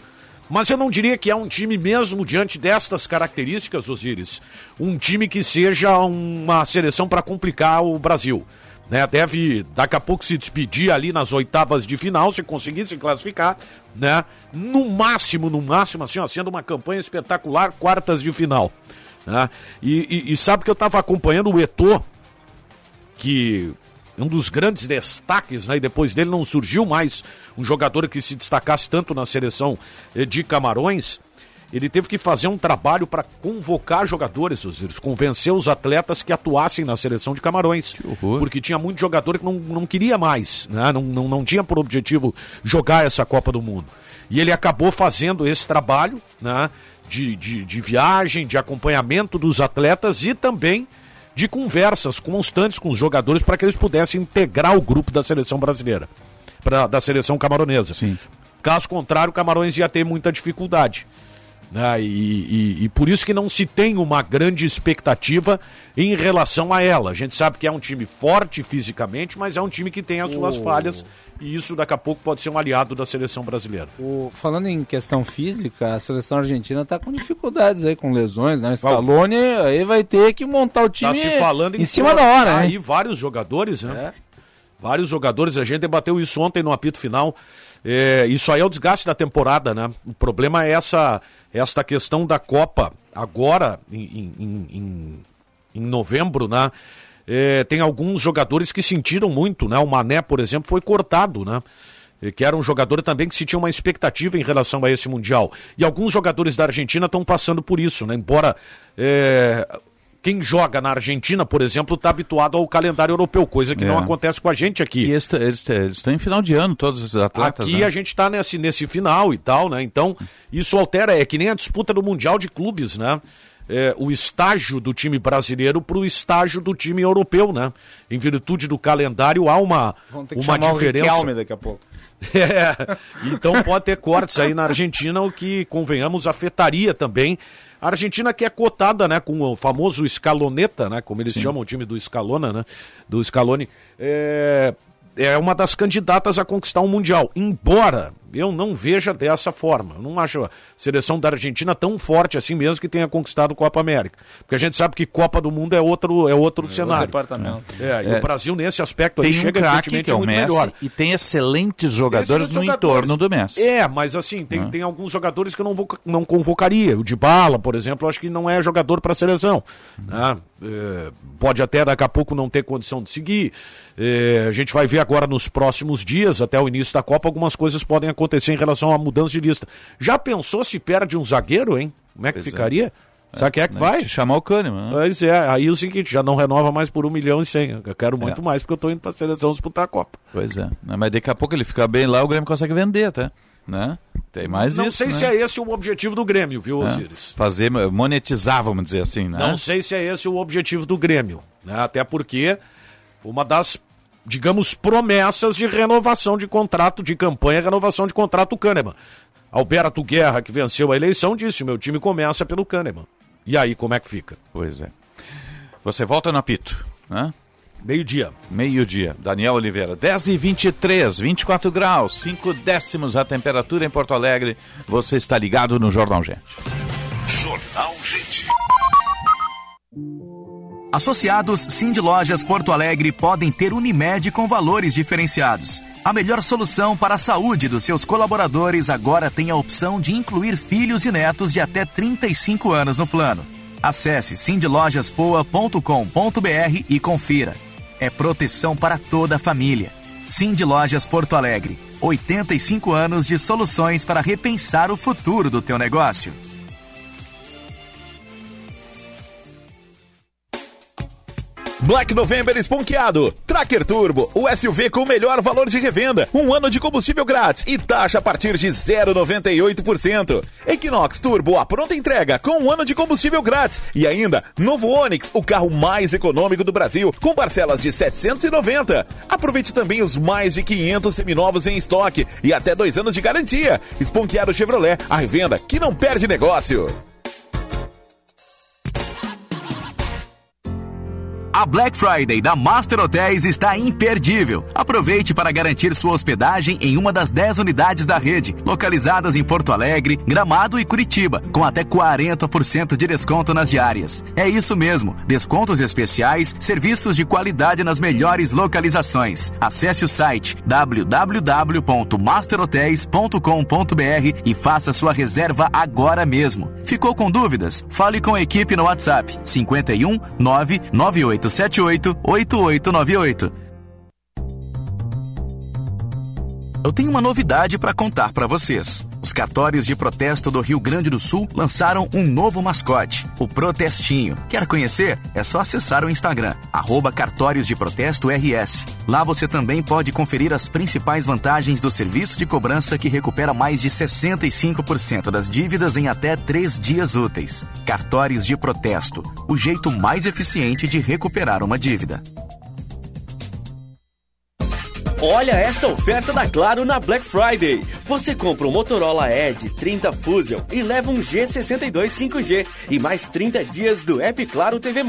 mas eu não diria que é um time mesmo diante destas características, Osiris, um time que seja uma seleção para complicar o Brasil. Né, deve daqui a pouco se despedir ali nas oitavas de final, se conseguir se classificar, né? No máximo, no máximo, assim, ó, sendo uma campanha espetacular, quartas de final. Né? E, e, e sabe que eu estava acompanhando o Eto'o, que um dos grandes destaques, né? E depois dele não surgiu mais um jogador que se destacasse tanto na seleção eh, de Camarões. Ele teve que fazer um trabalho para convocar jogadores, Osiris, convencer os atletas que atuassem na seleção de Camarões. Porque tinha muito jogador que não, não queria mais, né? não, não, não tinha por objetivo jogar essa Copa do Mundo. E ele acabou fazendo esse trabalho né? de, de, de viagem, de acompanhamento dos atletas e também de conversas constantes com os jogadores para que eles pudessem integrar o grupo da seleção brasileira, pra, da seleção camaronesa. Sim. Caso contrário, o Camarões ia ter muita dificuldade. Né? E, e, e por isso que não se tem uma grande expectativa em relação a ela. A gente sabe que é um time forte fisicamente, mas é um time que tem as suas O- falhas e isso daqui a pouco pode ser um aliado da seleção brasileira. O- falando em questão física, a seleção argentina tá com dificuldades aí, com lesões, né? O Scaloni aí vai ter que montar o time Tá se falando em cima cor- da hora, tá né? Aí vários jogadores, né? Vários jogadores, a gente debateu isso ontem no apito final. É, isso aí é o desgaste da temporada, né? O problema é essa, esta questão da Copa agora, em, em, em- em, em novembro, né? É, tem alguns jogadores que sentiram muito, né? O Mané, por exemplo, foi cortado, né? Que era um jogador também que se tinha uma expectativa em relação a esse Mundial. E alguns jogadores da Argentina estão passando por isso, né? Embora é, quem joga na Argentina, por exemplo, está habituado ao calendário europeu, coisa que É. não acontece com a gente aqui. E eles estão em final de ano, todos os atletas. Aqui né? a gente está nesse, nesse final e tal, né? Então, isso altera, é que nem a disputa do Mundial de Clubes, né? É, o estágio do time brasileiro para o estágio do time europeu, né? Em virtude do calendário, há uma, uma diferença. o daqui a pouco. É, então pode ter cortes aí na Argentina, o que, convenhamos, afetaria também. A Argentina que é cotada, né, com o famoso escaloneta, né, como eles chamam o time do Escalona, né, do Scaloni, é, é uma das candidatas a conquistar um Mundial. Embora eu não veja dessa forma. Eu não acho a seleção da Argentina tão forte assim mesmo que tenha conquistado Copa América. Porque a gente sabe que Copa do Mundo é outro, é outro cenário. departamento. É, e É. o Brasil, nesse aspecto, aí Tem um chega craque que é o Messi melhor. e tem excelentes jogadores Esses no jogadores. entorno do Messi. É, mas assim, tem, tem alguns jogadores que eu não, vou, não convocaria. O de bala, por exemplo, eu acho que não é jogador para a seleção. né? É, pode até daqui a pouco não ter condição de seguir. É, a gente vai ver agora nos próximos dias, até o início da Copa, algumas coisas podem acontecer em relação à mudança de lista. Já pensou se perde um zagueiro, hein? Como é que Pois é. ficaria? Sabe quem é que né? vai? Chamar o Kahneman. Né? Pois é, aí o seguinte, já não renova mais por um milhão e cem. Eu quero muito É. mais porque eu tô indo para a seleção disputar a Copa. Pois é. Mas daqui a pouco ele fica bem lá, o Grêmio consegue vender até. Né? Tem mais não isso. sei né? se é esse o objetivo do Grêmio, viu, É. Osiris? Fazer, monetizar, vamos dizer assim, né? Não sei se é esse o objetivo do Grêmio. né? Até porque uma das, digamos, promessas de renovação de contrato, de campanha, renovação de contrato do Kahneman. Alberto Guerra, que venceu a eleição, disse: meu time começa pelo Kahneman. E aí, como é que fica? Pois é. Você volta no apito, né? Meio-dia. Meio-dia. Daniel Oliveira, 10 e 23, 24 graus, 5 décimos a temperatura em Porto Alegre. Você está ligado no Jornal Gente. Jornal Gente. Associados Cindy Lojas Porto Alegre podem ter Unimed com valores diferenciados. A melhor solução para a saúde dos seus colaboradores agora tem a opção de incluir filhos e netos de até 35 anos no plano. Acesse cindylojaspoa.com.br e confira. É proteção para toda a família. Cindy Lojas Porto Alegre. 85 anos de soluções para repensar o futuro do teu negócio. Black November esponqueado. Tracker Turbo, o SUV com o melhor valor de revenda. Um ano de combustível grátis e taxa a partir de 0,98%. Equinox Turbo, a pronta entrega com um ano de combustível grátis. E ainda, novo Onix, o carro mais econômico do Brasil, com parcelas de 790. Aproveite também os mais de 500 seminovos em estoque e até dois anos de garantia. Esponqueado Chevrolet, a revenda que não perde negócio. A Black Friday da Master Hotels está imperdível. Aproveite para garantir sua hospedagem em uma das 10 unidades da rede, localizadas em Porto Alegre, Gramado e Curitiba, com até 40% de desconto nas diárias. É isso mesmo, descontos especiais, serviços de qualidade nas melhores localizações. Acesse o site www.masterhotels.com.br e faça sua reserva agora mesmo. Ficou com dúvidas? Fale com a equipe no WhatsApp 51 998 78 8898. Eu tenho uma novidade para contar para vocês. Os cartórios de protesto do Rio Grande do Sul lançaram um novo mascote, o Protestinho. Quer conhecer? É só acessar o Instagram, arroba Cartórios de Protesto RS. Lá você também pode conferir as principais vantagens do serviço de cobrança que recupera mais de 65% das dívidas em até três dias úteis. Cartórios de Protesto, o jeito mais eficiente de recuperar uma dívida. Olha esta oferta da Claro na Black Friday. Você compra um Motorola Edge 30 Fusion e leva um G62 5G e mais 30 dias do App Claro TV+,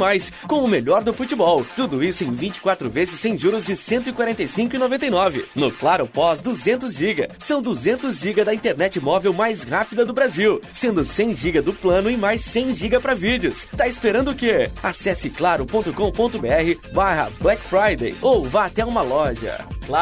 com o melhor do futebol. Tudo isso em 24 vezes sem juros de R$ 145,99. No Claro Pós 200 GB. São 200 GB da internet móvel mais rápida do Brasil, sendo 100 GB do plano e mais 100 GB para vídeos. Tá esperando o quê? Acesse claro.com.br barra Black Friday ou vá até uma loja. Claro,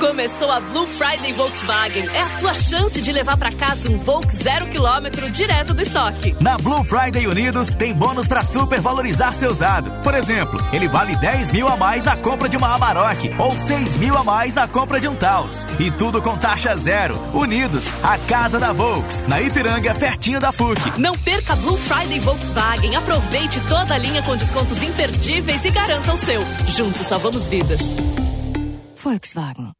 Começou a Blue Friday Volkswagen. É a sua chance de levar para casa um Volks zero quilômetro direto do estoque. Na Blue Friday Unidos tem bônus para supervalorizar seu usado. Por exemplo, ele vale 10 mil a mais na compra de uma Amarok ou 6 mil a mais na compra de um Taos. E tudo com taxa zero. Unidos, a casa da Volks, na Ipiranga, pertinho da PUC. Não perca a Blue Friday Volkswagen. Aproveite toda a linha com descontos imperdíveis e garanta o seu. Juntos salvamos vidas. Volkswagen.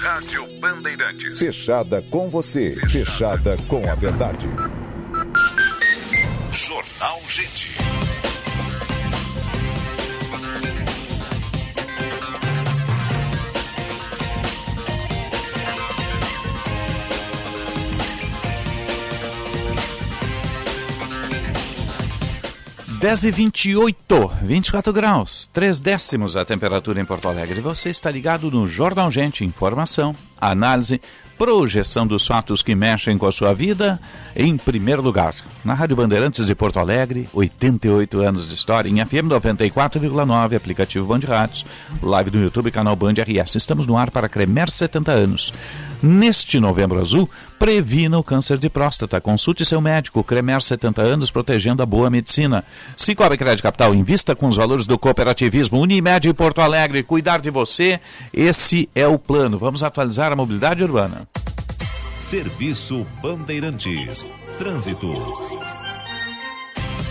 Rádio Bandeirantes. Fechada com você. Fechada com a verdade. Jornal Gente. Dez e vinte e oito, 24 graus, 3 décimos a temperatura em Porto Alegre. Você está ligado no Jornal Gente, informação, análise, projeção dos fatos que mexem com a sua vida, em primeiro lugar. Na Rádio Bandeirantes de Porto Alegre, 88 anos de história, em FM 94,9, aplicativo Band Rádios, live do YouTube, canal Band RS. Estamos no ar para Cremer 70 anos. Neste novembro azul, previna o câncer de próstata. Consulte seu médico. Cremer 70 anos, protegendo a boa medicina. Cicobi Crédito Capital, invista com os valores do cooperativismo. Unimed Porto Alegre, cuidar de você. Esse é o plano. Vamos atualizar a mobilidade urbana. Serviço Bandeirantes. Trânsito.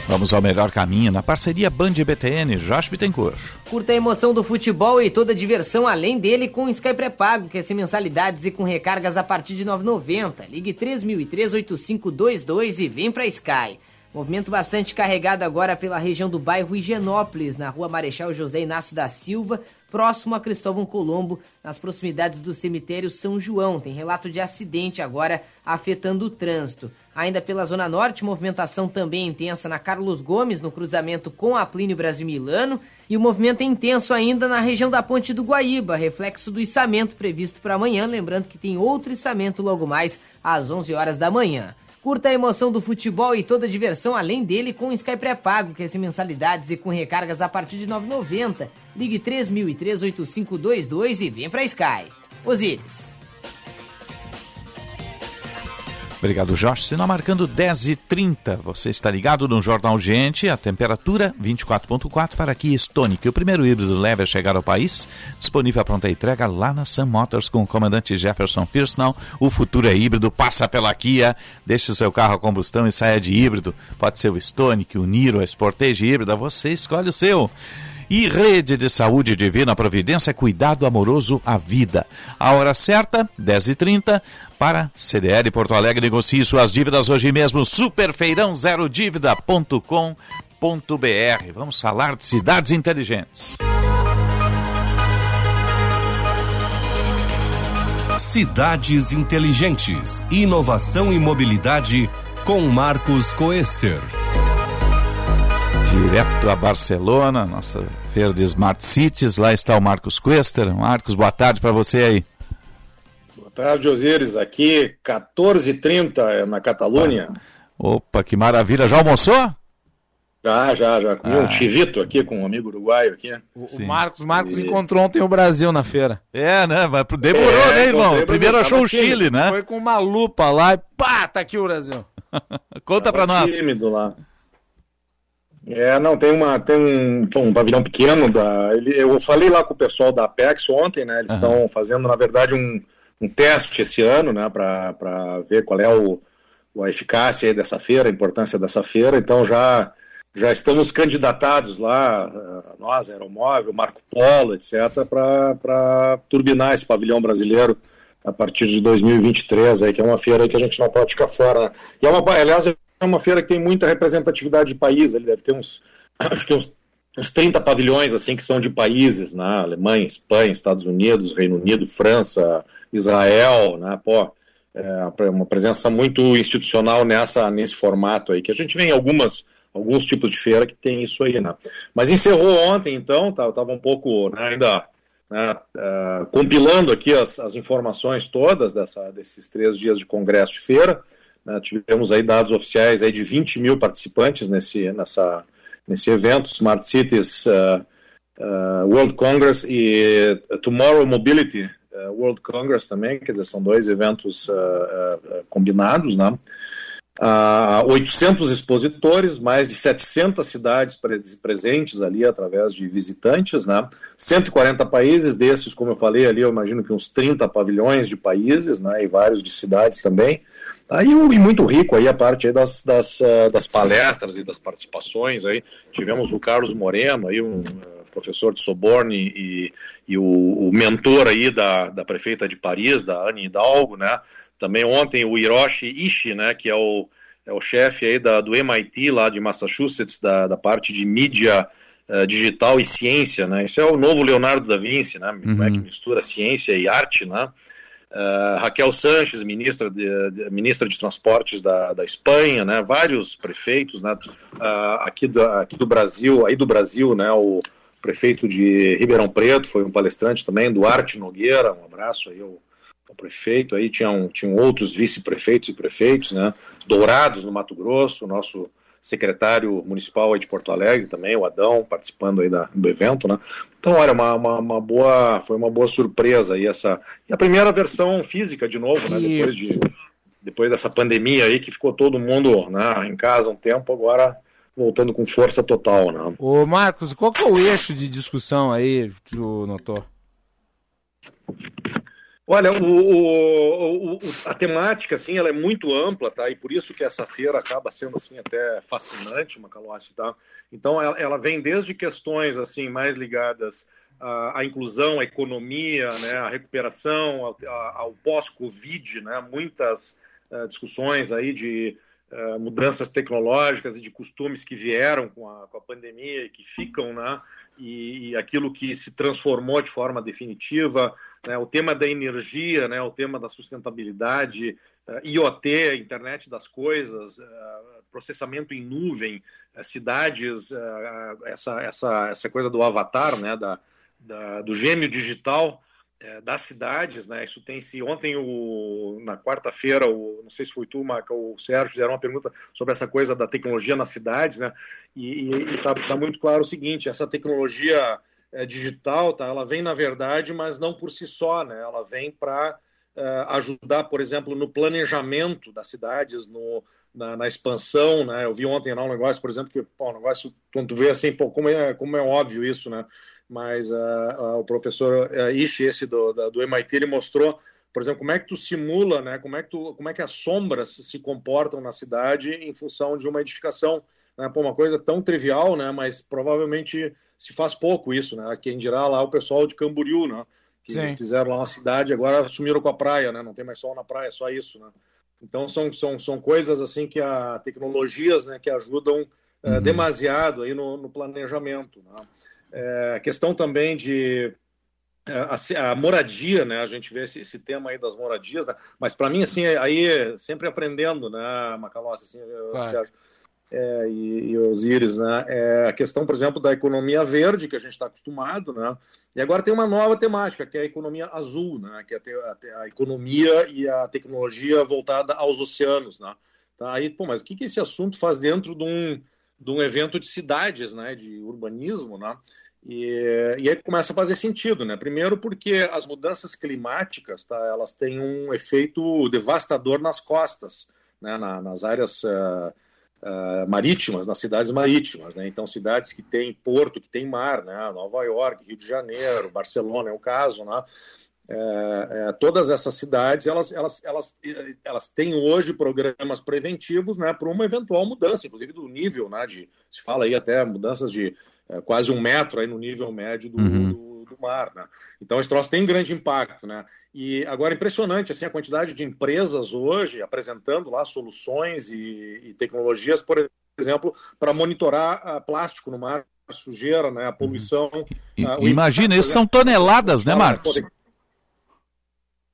Vamos ao melhor caminho na parceria Band e BTN, Josh Bittencourt. Curta a emoção do futebol e toda a diversão além dele com o Sky pré-pago, que é sem mensalidades e com recargas a partir de 9,90. Ligue 3003-8522 e vem pra Sky. Movimento bastante carregado agora pela região do bairro Higienópolis, na rua Marechal José Inácio da Silva, próximo a Cristóvão Colombo, nas proximidades do cemitério São João. Tem relato de acidente agora afetando o trânsito. Ainda pela Zona Norte, movimentação também intensa na Carlos Gomes, no cruzamento com a Plínio Brasil Milano. E o movimento é intenso ainda na região da Ponte do Guaíba, reflexo do içamento previsto para amanhã. Lembrando que tem outro içamento logo mais às 11 horas da manhã. Curta a emoção do futebol e toda a diversão além dele com o Sky pré-pago, que é sem mensalidades e com recargas a partir de R$ 9,90. Ligue 3003-8522 e vem pra Sky. Osíris. Obrigado, Jorge. Sinal marcando 10 e 30 Você está ligado no Jornal Gente. A temperatura 24.4 para Kia Stonic. O primeiro híbrido leve a chegar ao país. Disponível a pronta entrega lá na Sam Motors com o comandante Jefferson Firsnall. O futuro é híbrido. Passa pela Kia. Deixe o seu carro a combustão e saia de híbrido. Pode ser o Stonic, o Niro, a Sportage híbrida. Você escolhe o seu. E Rede de Saúde Divina Providência, cuidado amoroso à vida. A hora certa, 10h30, para CDL Porto Alegre. Negocie suas dívidas hoje mesmo. Superfeirãozero-dívida.com.br. Vamos falar de cidades inteligentes. Cidades inteligentes. Inovação e mobilidade com Marcos Coester. Direto a Barcelona, nossa feira de Smart Cities. Lá está o Marcos Quester. Marcos, boa tarde para você aí. Boa tarde, Osíris. Aqui, 14h30 na Catalunha. Opa, que maravilha. Já almoçou? Já, já, já. Comi Ah. um chivito aqui com um amigo uruguaio aqui. O, o Marcos, Marcos encontrou ontem o Brasil na feira. É, né? Mas demorou, É, né, irmão? Primeiro achou o Chile, né? Foi com uma lupa lá e pá, tá aqui o Brasil. Conta pra nós. tímido lá. É, não, tem uma tem um, um pavilhão pequeno da. Ele, eu falei lá com o pessoal da Apex ontem, né? Eles estão fazendo, na verdade, um, um teste esse ano, né? Para ver qual é o, a eficácia aí dessa feira, a importância dessa feira. Então já já estamos candidatados lá, eh, nós, Aeromóvel, Marco Polo, etc., para turbinar esse pavilhão brasileiro a partir de 2023, aí, que é uma feira aí que a gente não pode ficar fora. Né? E é uma, aliás, é uma feira que tem muita representatividade de país, ele deve ter uns, acho que uns, uns 30 pavilhões assim que são de países, né? Alemanha, Espanha, Estados Unidos, Reino Unido, França, Israel, né? Pô, é uma presença muito institucional nessa, nesse formato aí, que a gente vê em algumas alguns tipos de feira que tem isso aí, né? Mas encerrou ontem, então, tá, eu estava um pouco né, ainda né, uh, compilando aqui as, as, informações todas dessa, desses três dias de congresso e feira. Né, tivemos aí dados oficiais aí de 20 mil participantes nesse, nessa, nesse evento, Smart Cities uh, uh, World Congress e Tomorrow Mobility World Congress também, quer dizer, são dois eventos combinados, né? Uh, 800 expositores, mais de 700 cidades pre presentes ali através de visitantes, né? 140 países desses, como eu falei ali, eu imagino que uns 30 pavilhões de países, né? E vários de cidades também. Tá? E, e muito rico aí a parte aí das, das, uh, das, palestras e das participações aí. Tivemos o Carlos Moreno, aí um uh, professor de Soborne e, e o, o, mentor aí da, da prefeita de Paris, da Anne Hidalgo, né? Também ontem o Hiroshi Ishii, né, que é o, é o chefe aí da, do MIT lá de Massachusetts, da, da parte de mídia uh, digital e ciência, né? Isso é o novo Leonardo da Vinci, né? Como é que mistura ciência e arte, né? Uh, Raquel Sanches, ministra de, de, ministra de Transportes da, da Espanha, né? Vários prefeitos, né? Uh, aqui, do, aqui do Brasil, aí do Brasil, né? O prefeito de Ribeirão Preto foi um palestrante também, Duarte Nogueira, um abraço aí ao o prefeito, aí tinham, tinham outros vice-prefeitos e prefeitos, né, Dourados no Mato Grosso, nosso secretário municipal aí de Porto Alegre também, o Adão, participando aí da, do evento, né, então olha, uma, uma, uma, boa, foi uma boa surpresa aí essa, e a primeira versão física de novo, né, depois de, depois dessa pandemia aí que ficou todo mundo, né, em casa um tempo, agora voltando com força total, né. Ô Marcos, qual que é o eixo de discussão aí que tu notou? Olha, o, o, o, a temática, assim, ela é muito ampla, tá? E por isso que essa feira acaba sendo, assim, até fascinante, Macalossi, tá? Então, ela, ela, vem desde questões, assim, mais ligadas à, à inclusão, à economia, né? À recuperação, ao, ao pós-Covid, né? Muitas uh, discussões aí de uh, mudanças tecnológicas e de costumes que vieram com a, com a pandemia e que ficam, né? E, e, aquilo que se transformou de forma definitiva, né, o tema da energia, né, o tema da sustentabilidade, uh, IoT, internet das coisas, uh, processamento em nuvem, uh, cidades, essa, essa, essa coisa do avatar, né, da, da do gêmeo digital das cidades, né? Isso tem se ontem o na quarta-feira, o não sei se foi tu, Marca, ou o Sérgio fizeram uma pergunta sobre essa coisa da tecnologia nas cidades, né? E está tá muito claro o seguinte: essa tecnologia é, digital, tá? Ela vem na verdade, mas não por si só, né? Ela vem para é, ajudar, por exemplo, no planejamento das cidades, no na, na, expansão, né? Eu vi ontem lá um negócio, por exemplo, que pô, um negócio quando tu vê assim, pô, como é como é óbvio isso, né? Mas uh, uh, o professor uh, Ishi, esse do, da, do MIT, ele mostrou, por exemplo, como é que tu simula, né? Como é que tu, como é que as sombras se comportam na cidade em função de uma edificação, né? Pô, uma coisa tão trivial, né? Mas provavelmente se faz pouco isso, né? Quem dirá lá o pessoal de Camboriú, né? Que Sim. fizeram lá na cidade, agora assumiram com a praia, né? Não tem mais sol na praia, só isso, né? Então são, são, são coisas assim que a tecnologias, né? Que ajudam uhum. demasiado aí no, no planejamento, né? É, a questão também de a, a, moradia, né? A gente vê esse, esse tema aí das moradias, né? mas para mim, assim, aí sempre aprendendo, né, Macalossi, assim, claro. Sérgio é, e, e Osíris, né? É a questão, por exemplo, da economia verde, que a gente está acostumado, né? E agora tem uma nova temática, que é a economia azul, né? Que é a, a, economia e a tecnologia voltada aos oceanos, né? Tá aí, pô, mas o que, que esse assunto faz dentro de um, de um evento de cidades, né? De urbanismo, né? E, e, aí começa a fazer sentido, né? Primeiro porque as mudanças climáticas, tá? Elas têm um efeito devastador nas costas, né? Na, nas áreas uh, uh, marítimas, nas cidades marítimas, né? Então cidades que têm porto, que têm mar, né? Nova York, Rio de Janeiro, Barcelona é o caso, né? É, é, todas essas cidades elas, elas, elas, elas têm hoje programas preventivos né, para uma eventual mudança, inclusive do nível, né, de, se fala aí até mudanças de é, quase um metro aí no nível médio do, uhum. do, do, mar. Né? Então, esse troço tem grande impacto. Né? E agora, impressionante assim, a quantidade de empresas hoje apresentando lá soluções e, e tecnologias, por exemplo, para monitorar uh, plástico no mar, a sujeira, né, a poluição. E, uh, imagina, isso são toneladas, né, Marcos?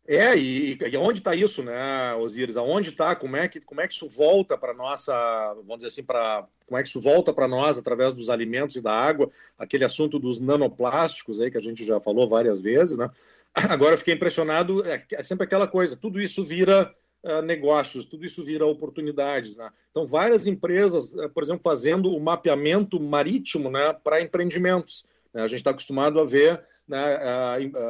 É, e, e onde está isso, né, Osíris? Aonde está? Como é que como é que isso volta para nossa, vamos dizer assim, para como é que isso volta para nós através dos alimentos e da água? Aquele assunto dos nanoplásticos aí que a gente já falou várias vezes, né? Agora eu fiquei impressionado. É, é sempre aquela coisa. Tudo isso vira uh, negócios, tudo isso vira oportunidades, né? Então várias empresas, uh, por exemplo, fazendo o mapeamento marítimo, né, para empreendimentos. Né? A gente está acostumado a ver né,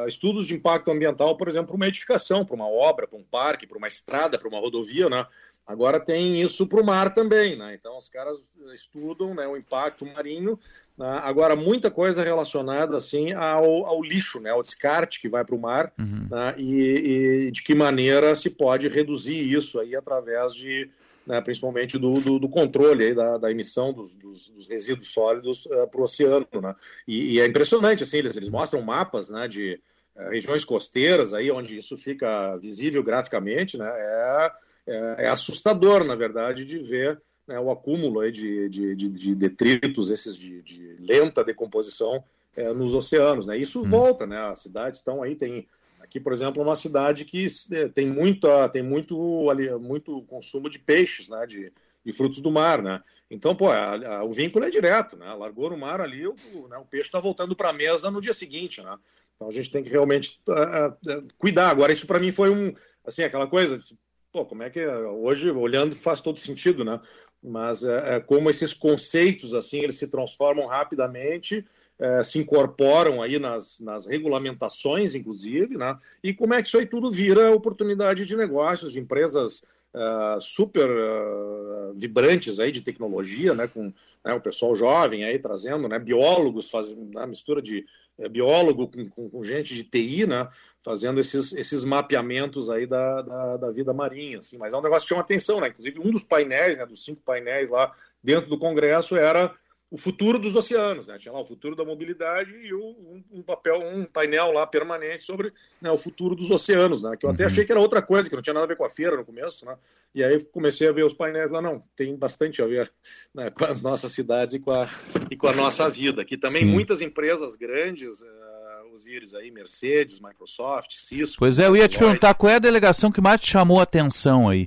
estudos de impacto ambiental, por exemplo, para uma edificação, para uma obra, para um parque, para uma estrada, para uma rodovia, né? Agora tem isso para o mar também, né? Então os caras estudam né, o impacto marinho. Né? Agora muita coisa relacionada assim ao, ao lixo, né? Ao descarte que vai para o mar uhum. né? e, e de que maneira se pode reduzir isso aí através de né, principalmente do, do, do, controle aí da, da emissão dos, dos, dos, resíduos sólidos uh, para o oceano. Né? E, e, é impressionante, assim, eles, eles mostram mapas né, de uh, regiões costeiras, aí, onde isso fica visível graficamente, né, é, é, é assustador, na verdade, de ver né, o acúmulo aí de, de, de, de detritos, esses de, de lenta decomposição é, nos oceanos. Né? Isso hum. volta, né? as cidades estão aí, tem Aqui, por exemplo, é uma cidade que é, tem, muita, tem muito, ali, muito consumo de peixes, né, de, de frutos do mar, né? Então, pô, a, a, o vínculo é direto, né? Largou no mar ali, o, né, o peixe está voltando para a mesa no dia seguinte, né? Então a gente tem que realmente uh, uh, cuidar. Agora, isso para mim foi um, assim, aquela coisa, assim, pô, como é que é? hoje olhando faz todo sentido, né? Mas é como esses conceitos assim eles se transformam rapidamente é, se incorporam aí nas, nas regulamentações, inclusive, né? e como é que isso aí tudo vira oportunidade de negócios, de empresas uh, super uh, vibrantes aí de tecnologia, né? com né, o pessoal jovem aí trazendo, né? biólogos fazendo né? mistura de biólogo com, com, com, gente de TI, né? fazendo esses, esses mapeamentos aí da, da, da, vida marinha, assim, mas é um negócio que chama atenção, né? Inclusive, um dos painéis, né, dos cinco painéis lá dentro do Congresso era o futuro dos oceanos, né? Tinha lá o futuro da mobilidade e um, um papel, um painel lá permanente sobre né, o futuro dos oceanos, né? Que eu até uhum. achei que era outra coisa, que não tinha nada a ver com a feira no começo, né? E aí comecei a ver os painéis lá, não, tem bastante a ver né, com as nossas cidades e com a, e com a nossa vida. Aqui também Sim. muitas empresas grandes, uh, os íris aí, Mercedes, Microsoft, Cisco. Pois é, eu ia te perguntar qual é a delegação que mais te chamou a atenção aí.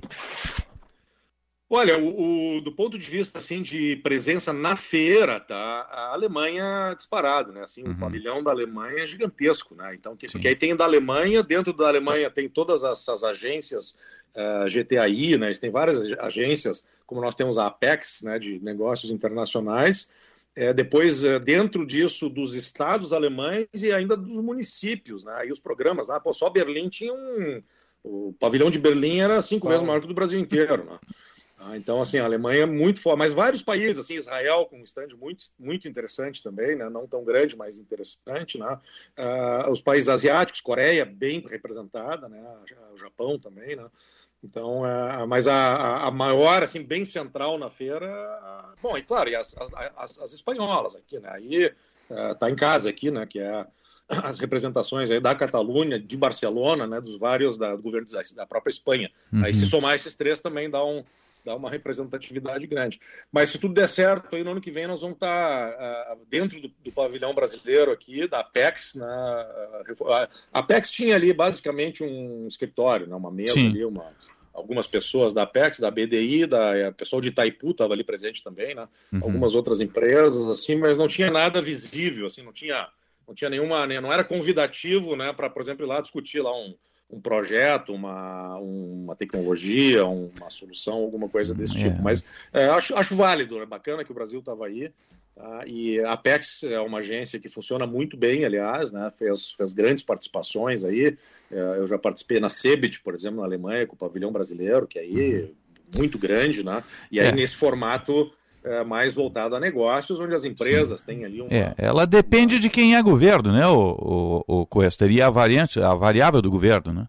Olha, o, o, do ponto de vista assim de presença na feira, tá? A Alemanha disparado, né? Assim, uhum. o pavilhão da Alemanha é gigantesco, né? Então, que, porque aí tem da Alemanha, dentro da Alemanha tem todas essas agências uh, eh, GTAI, né? Eles têm várias agências, como nós temos a Apex, né? De negócios internacionais. É, depois, é, dentro disso, dos estados alemães e ainda dos municípios, né? E os programas, ah, pô, só Berlim tinha um. O pavilhão de Berlim era cinco vezes maior que o do Brasil inteiro, né? Ah, então, assim, a Alemanha é muito forte, mas vários países, assim, Israel com um stand muito, muito interessante também, né? não tão grande, mas interessante, né? Uh, os países asiáticos, Coreia bem representada, né? o Japão também, né? Então, uh, mas a, a, maior, assim, bem central na feira, bom, e claro, e as, as, as, espanholas aqui, né? Aí está em casa aqui, né? Que é as representações aí da Catalunha, de Barcelona, né? Dos vários da, do governo da, da própria Espanha. Uhum. Aí se somar esses três também dá um dá uma representatividade grande. Mas se tudo der certo, aí no ano que vem nós vamos estar uh, dentro do, do, pavilhão brasileiro aqui, da Apex. Né, a Apex tinha ali basicamente um escritório, né, uma mesa Sim. ali, uma, algumas pessoas da Apex, da BDI, da é, pessoal de Itaipu estava ali presente também, né? Uhum. Algumas outras empresas, assim, mas não tinha nada visível, assim, não tinha, não tinha nenhuma, né, não era convidativo, né, para, por exemplo, ir lá discutir lá um, um projeto, uma, uma tecnologia, uma solução, alguma coisa desse é. tipo. Mas é, acho, acho válido, é bacana que o Brasil estava aí. Tá? E a Apex é uma agência que funciona muito bem, aliás, né? fez, fez grandes participações aí. É, eu já participei na Cebit, por exemplo, na Alemanha, com o pavilhão brasileiro, que aí uhum. muito grande, né? E aí é. nesse formato é, mais voltado a negócios, onde as empresas Sim. têm ali um. É, ela depende de quem é governo, né, o, o, o Cuesta? E a variante, a variável do governo, né?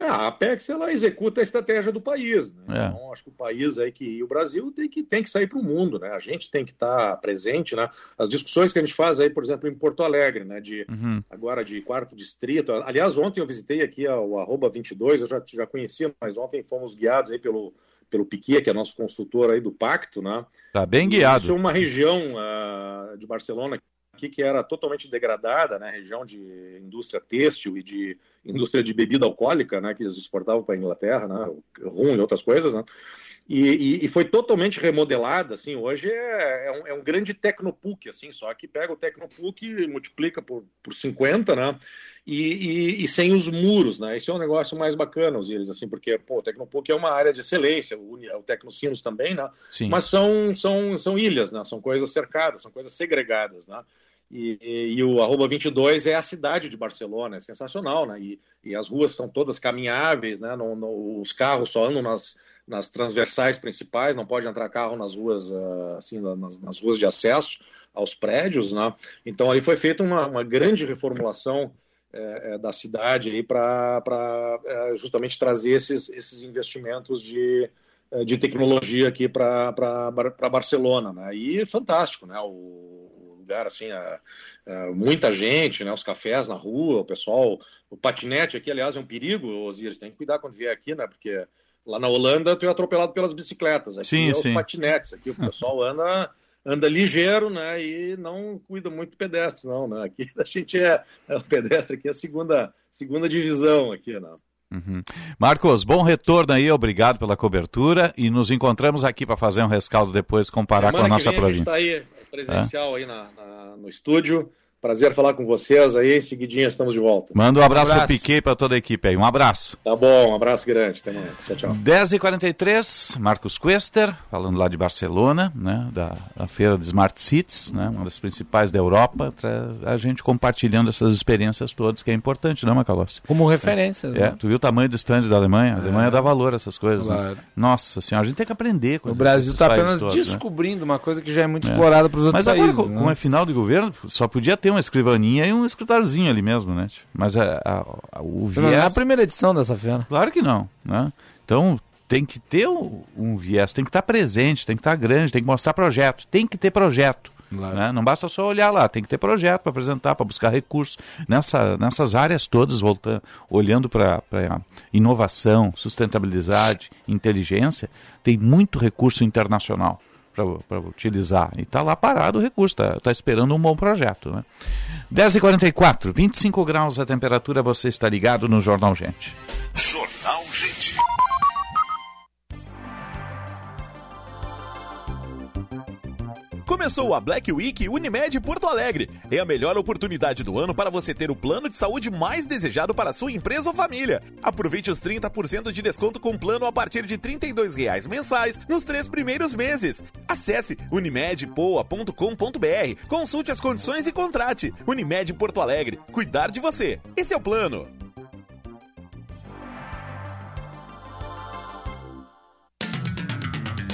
Ah, a Apex ela executa a estratégia do país. Né? É. Então, acho que o país aí que e o Brasil tem que, tem que sair para o mundo, né? A gente tem que estar tá presente, né? As discussões que a gente faz aí, por exemplo, em Porto Alegre, né? De uhum. agora de quarto distrito. Aliás, ontem eu visitei aqui o arroba 22, eu já, já conhecia, mas ontem fomos guiados aí pelo, pelo Piquet, que é nosso consultor aí do Pacto, né? Tá bem guiado. Isso é uma região uh, de Barcelona aqui que era totalmente degradada, né, região de indústria têxtil e de indústria de bebida alcoólica, né, que eles exportavam para a Inglaterra, né, rum e outras coisas, né, e, e, e, foi totalmente remodelada, assim, hoje é, é, um, é um grande Tecnopuc, assim, só que pega o Tecnopuc e multiplica por, por 50, né, e, e, sem os muros, né, esse é um negócio mais bacana, os eles, assim, porque, pô, o Tecnopuc é uma área de excelência, o, o Tecnocinos também, né, Sim. mas são, são, são ilhas, né, são coisas cercadas, são coisas segregadas, né, e, e, e, o arroba 22 é a cidade de Barcelona, é sensacional, né? E, e as ruas são todas caminháveis, né? No, no, os carros só andam nas, nas transversais principais, não pode entrar carro nas ruas, uh, assim, nas, nas, ruas de acesso aos prédios, né? Então aí foi feita uma, uma grande reformulação é, é, da cidade para é, justamente trazer esses, esses investimentos de, é, de tecnologia aqui para Barcelona, né? E fantástico, né? O, lugar assim, a, a, muita gente, né? Os cafés na rua, o pessoal, o patinete aqui, aliás, é um perigo, Osiris, tem que cuidar quando vier aqui, né? Porque lá na Holanda tu é atropelado pelas bicicletas, aqui sim, é sim. os patinetes, aqui o pessoal anda anda ligeiro, né, e não cuida muito do pedestre, não, né, aqui a gente é, é o pedestre aqui é a segunda, segunda divisão aqui, né. Uhum. Marcos, bom retorno aí, obrigado pela cobertura e nos encontramos aqui para fazer um rescaldo depois, comparar Semana com a nossa província. A gente está aí presencial é? aí na, na, no estúdio. Prazer falar com vocês aí. Em seguidinha estamos de volta. Manda um abraço, um abraço. pro Piquet e para toda a equipe aí. Um abraço. Tá bom, um abraço grande. Até mais. Tchau, tchau. 10h43, Marcos Quester, falando lá de Barcelona, né, da, da feira de Smart Cities, né, uma das principais da Europa, a gente compartilhando essas experiências todas, que é importante, não, Macalossi? Como referência. É, né? tu viu o tamanho do stand da Alemanha? A Alemanha é. dá valor a essas coisas. Né? Claro. Né? Nossa senhora, a gente tem que aprender com O Brasil está apenas todos, né? descobrindo né? uma coisa que já é muito é. explorada para os outros Mas países. Mas agora, né? como é final de governo, só podia ter uma escrivaninha e um escritóriozinho ali mesmo, né? Mas a, a, a o viés... Não é a primeira edição dessa feira. Claro que não, né? Então tem que ter um, um viés, tem que estar presente, tem que estar grande, tem que mostrar projeto, tem que ter projeto. Claro. Né? Não basta só olhar lá, tem que ter projeto para apresentar, para buscar recursos. Nessa, nessas áreas todas, voltando, olhando para inovação, sustentabilidade, inteligência, tem muito recurso internacional para utilizar. E está lá parado o recurso, está tá esperando um bom projeto. Né? 10h44, 25 graus a temperatura, você está ligado no Jornal Gente. Jornal Gente. Começou a Black Week Unimed Porto Alegre. É a melhor oportunidade do ano para você ter o plano de saúde mais desejado para sua empresa ou família. Aproveite os 30% de desconto com plano a partir de R$ 32 mensais nos três primeiros meses. Acesse unimedpoa.com.br, consulte as condições e contrate. Unimed Porto Alegre. Cuidar de você. Esse é o plano.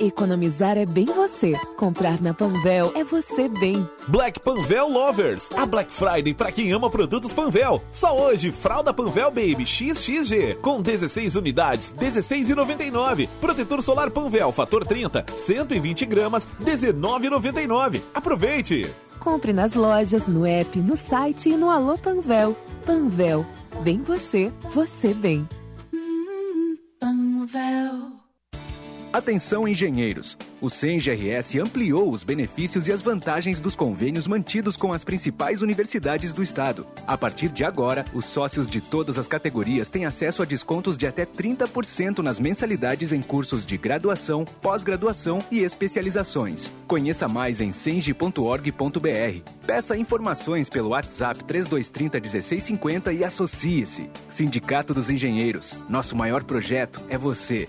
Economizar é bem você. Comprar na Panvel é você bem. Black Panvel Lovers. A Black Friday para quem ama produtos Panvel. Só hoje, fralda Panvel Baby XXG com 16 unidades, 16,99. Protetor solar Panvel fator 30, 120 gramas, 19,99. Aproveite. Compre nas lojas, no app, no site e no Alô Panvel. Panvel. Bem você, você bem. Panvel. Atenção engenheiros! O CENGRS ampliou os benefícios e as vantagens dos convênios mantidos com as principais universidades do estado. A partir de agora, os sócios de todas as categorias têm acesso a descontos de até 30% nas mensalidades em cursos de graduação, pós-graduação e especializações. Conheça mais em cenge.org.br. Peça informações pelo WhatsApp 3230 1650 e associe-se. Sindicato dos Engenheiros. Nosso maior projeto é você.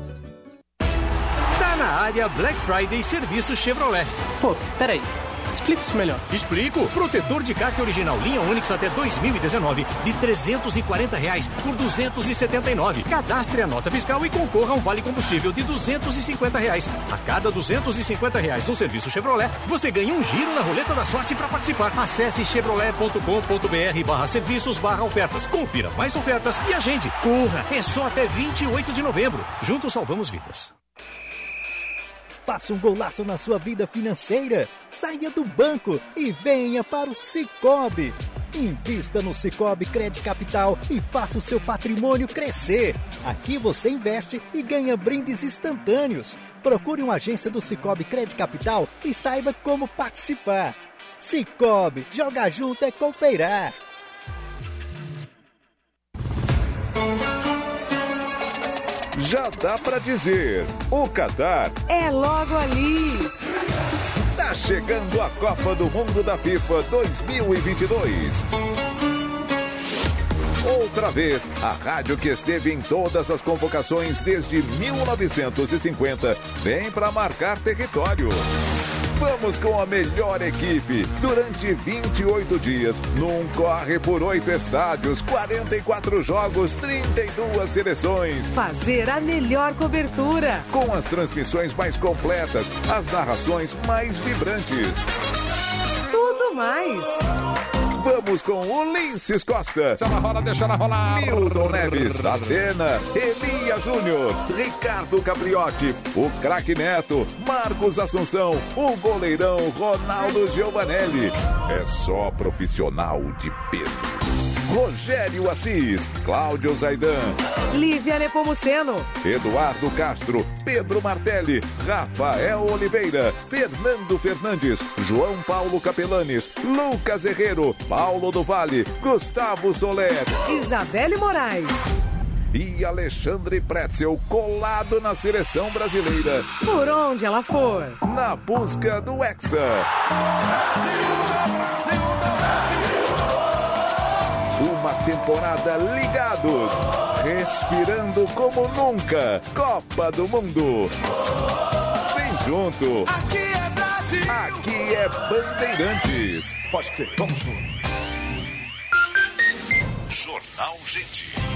Área Black Friday Serviço Chevrolet. Pô, peraí. Explica isso melhor. Explico. Protetor de kart original linha Onix até 2019 de 340 reais por 279. Cadastre a nota fiscal e concorra a um vale combustível de 250 reais. A cada 250 reais no serviço Chevrolet, você ganha um giro na roleta da sorte para participar. Acesse chevrolet.com.br barra serviços barra ofertas. Confira mais ofertas e agende. Corra, é só até 28 de novembro. Juntos salvamos vidas. Faça um golaço na sua vida financeira. Saia do banco e venha para o Cicobi. Invista no Cicobi Crédito Capital e faça o seu patrimônio crescer. Aqui você investe e ganha brindes instantâneos. Procure uma agência do Cicobi Crédito Capital e saiba como participar. Cicobi, jogar junto é cooperar. Já dá pra dizer, o Qatar É logo ali. tá chegando a Copa do Mundo da FIFA 2022. Outra vez, a rádio que esteve em todas as convocações desde 1950 vem para marcar território. Vamos com a melhor equipe durante 28 dias, num corre por oito estádios, 44 jogos, 32 seleções. Fazer a melhor cobertura. Com as transmissões mais completas, as narrações mais vibrantes. Tudo mais. Vamos com o Linces Costa. Deixa na rola, deixa na rolar. Milton Neves, Atena, Elia Júnior, Ricardo Capriotti, o craque Neto, Marcos Assunção, o goleirão Ronaldo Giovanelli. É só profissional de peso. Rogério Assis, Cláudio Zaidan, Lívia Nepomuceno. Eduardo Castro, Pedro Martelli, Rafael Oliveira, Fernando Fernandes, João Paulo Capelanes, Lucas Herrero, Paulo do Vale, Gustavo Soler Isabelle Moraes. e Alexandre Pretzel colado na seleção brasileira. Por onde ela for. Na busca do Hexa. Uma temporada ligados, respirando como nunca. Copa do Mundo. Vem junto. Aqui é Brasil. Aqui é Bandeirantes. Pode crer, vamos junto. Jornal Gente.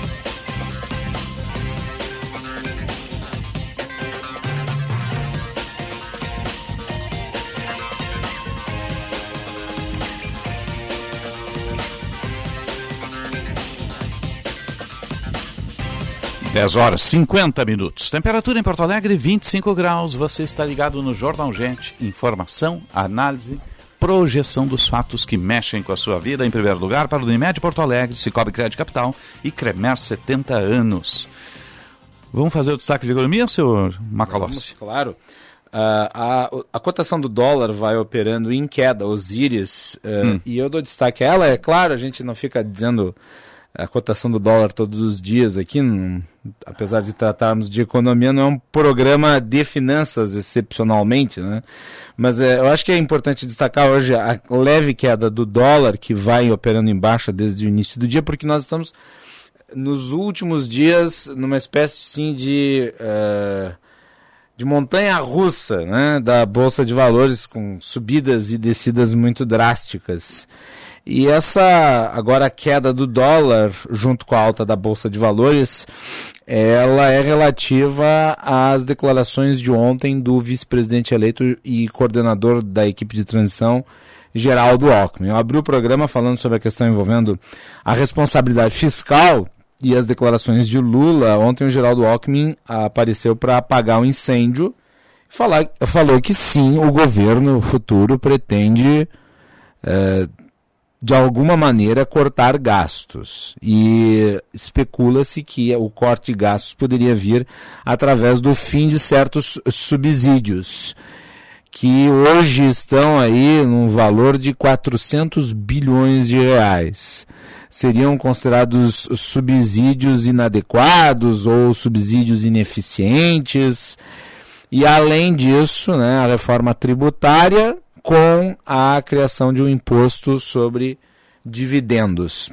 10 horas 50 minutos. Temperatura em Porto Alegre 25 graus. Você está ligado no Jornal Gente. Informação, análise, projeção dos fatos que mexem com a sua vida. Em primeiro lugar, para o Unimed Porto Alegre, Cicobi Crédito Capital e Cremer 70 anos. Vamos fazer o destaque de economia, senhor Macalossi? Claro. Uh, a, a cotação do dólar vai operando em queda, Osiris, uh, hum. e eu dou destaque a ela. É claro, a gente não fica dizendo a cotação do dólar todos os dias aqui, não, apesar de tratarmos de economia, não é um programa de finanças excepcionalmente, né? Mas é, eu acho que é importante destacar hoje a leve queda do dólar que vai operando em baixa desde o início do dia, porque nós estamos nos últimos dias numa espécie sim de uh, de montanha russa, né, da bolsa de valores com subidas e descidas muito drásticas. E essa agora a queda do dólar junto com a alta da bolsa de valores, ela é relativa às declarações de ontem do vice-presidente eleito e coordenador da equipe de transição Geraldo Alckmin. Eu abri o programa falando sobre a questão envolvendo a responsabilidade fiscal e as declarações de Lula. Ontem o Geraldo Alckmin apareceu para apagar o um incêndio. Falar, falou que sim, o governo futuro pretende eh, de alguma maneira, cortar gastos. E especula-se que o corte de gastos poderia vir através do fim de certos subsídios, que hoje estão aí num valor de 400 bilhões de reais. Seriam considerados subsídios inadequados ou subsídios ineficientes. E além disso, né, a reforma tributária com a criação de um imposto sobre dividendos.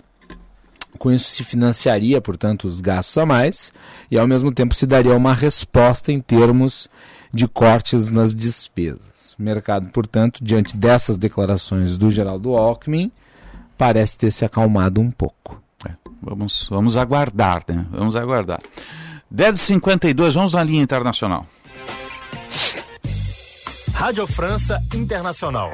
Com isso se financiaria, portanto, os gastos a mais e ao mesmo tempo se daria uma resposta em termos de cortes nas despesas. O mercado, portanto, diante dessas declarações do Geraldo Alckmin, parece ter se acalmado um pouco. É, vamos, vamos aguardar, né? Vamos aguardar. 10h52, vamos na linha internacional. Rádio França Internacional.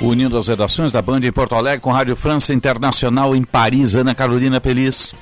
Unindo as redações da Band em Porto Alegre com Rádio França Internacional em Paris, Ana Carolina Feliz.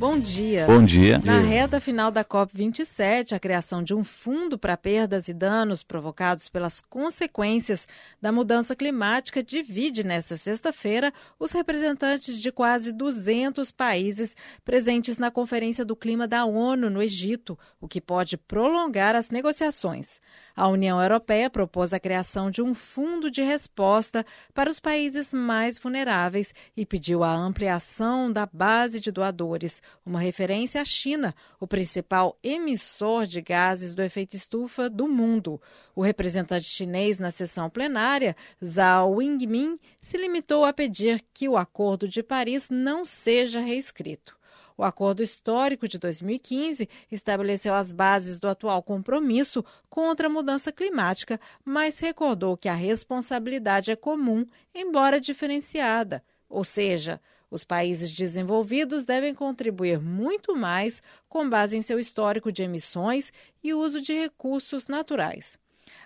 Bom dia. Bom dia. Na reta final da COP27, a criação de um fundo para perdas e danos provocados pelas consequências da mudança climática divide nesta sexta-feira os representantes de quase 200 países presentes na Conferência do Clima da ONU no Egito, o que pode prolongar as negociações. A União Europeia propôs a criação de um fundo de resposta para os países mais vulneráveis e pediu a ampliação da base de doadores, uma referência à China, o principal emissor de gases do efeito estufa do mundo. O representante chinês na sessão plenária, Zhao Wingmin, se limitou a pedir que o Acordo de Paris não seja reescrito. O acordo histórico de 2015 estabeleceu as bases do atual compromisso contra a mudança climática, mas recordou que a responsabilidade é comum, embora diferenciada. Ou seja, os países desenvolvidos devem contribuir muito mais com base em seu histórico de emissões e uso de recursos naturais.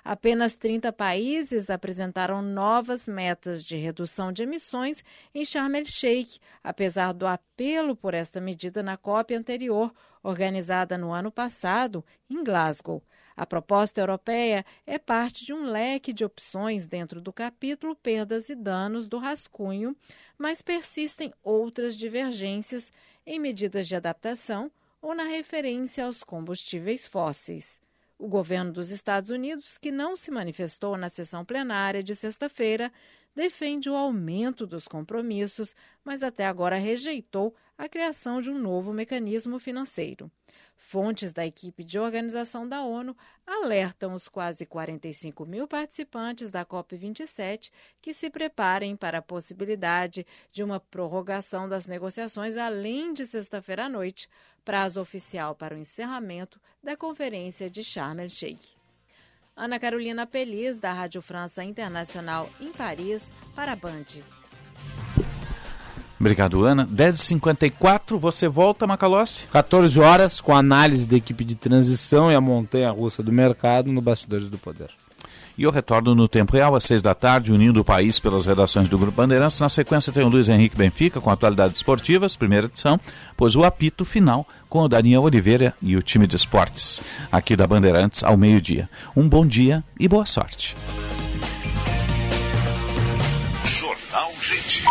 Apenas 30 países apresentaram novas metas de redução de emissões em Sharm el-Sheikh, apesar do apelo por esta medida na COP anterior, organizada no ano passado em Glasgow. A proposta europeia é parte de um leque de opções dentro do capítulo Perdas e Danos do rascunho, mas persistem outras divergências em medidas de adaptação ou na referência aos combustíveis fósseis. O governo dos Estados Unidos, que não se manifestou na sessão plenária de sexta-feira, defende o aumento dos compromissos, mas até agora rejeitou a criação de um novo mecanismo financeiro. Fontes da equipe de organização da ONU alertam os quase 45 mil participantes da COP27 que se preparem para a possibilidade de uma prorrogação das negociações além de sexta-feira à noite, prazo oficial para o encerramento da Conferência de Sharm el-Sheikh. Ana Carolina Pelis, da Rádio França Internacional em Paris, para a Band. Obrigado, Ana. 10h54, você volta, Macalossi? 14 horas, com análise da equipe de transição e a montanha russa do mercado no Bastidores do Poder. E eu retorno no tempo real, às seis da tarde, unindo o país pelas redações do Grupo Bandeirantes. Na sequência tem o Luiz Henrique Benfica com atualidades esportivas, primeira edição, pois o apito final com o Daniel Oliveira e o time de esportes, aqui da Bandeirantes, ao meio-dia. Um bom dia e boa sorte. Jornal Gente.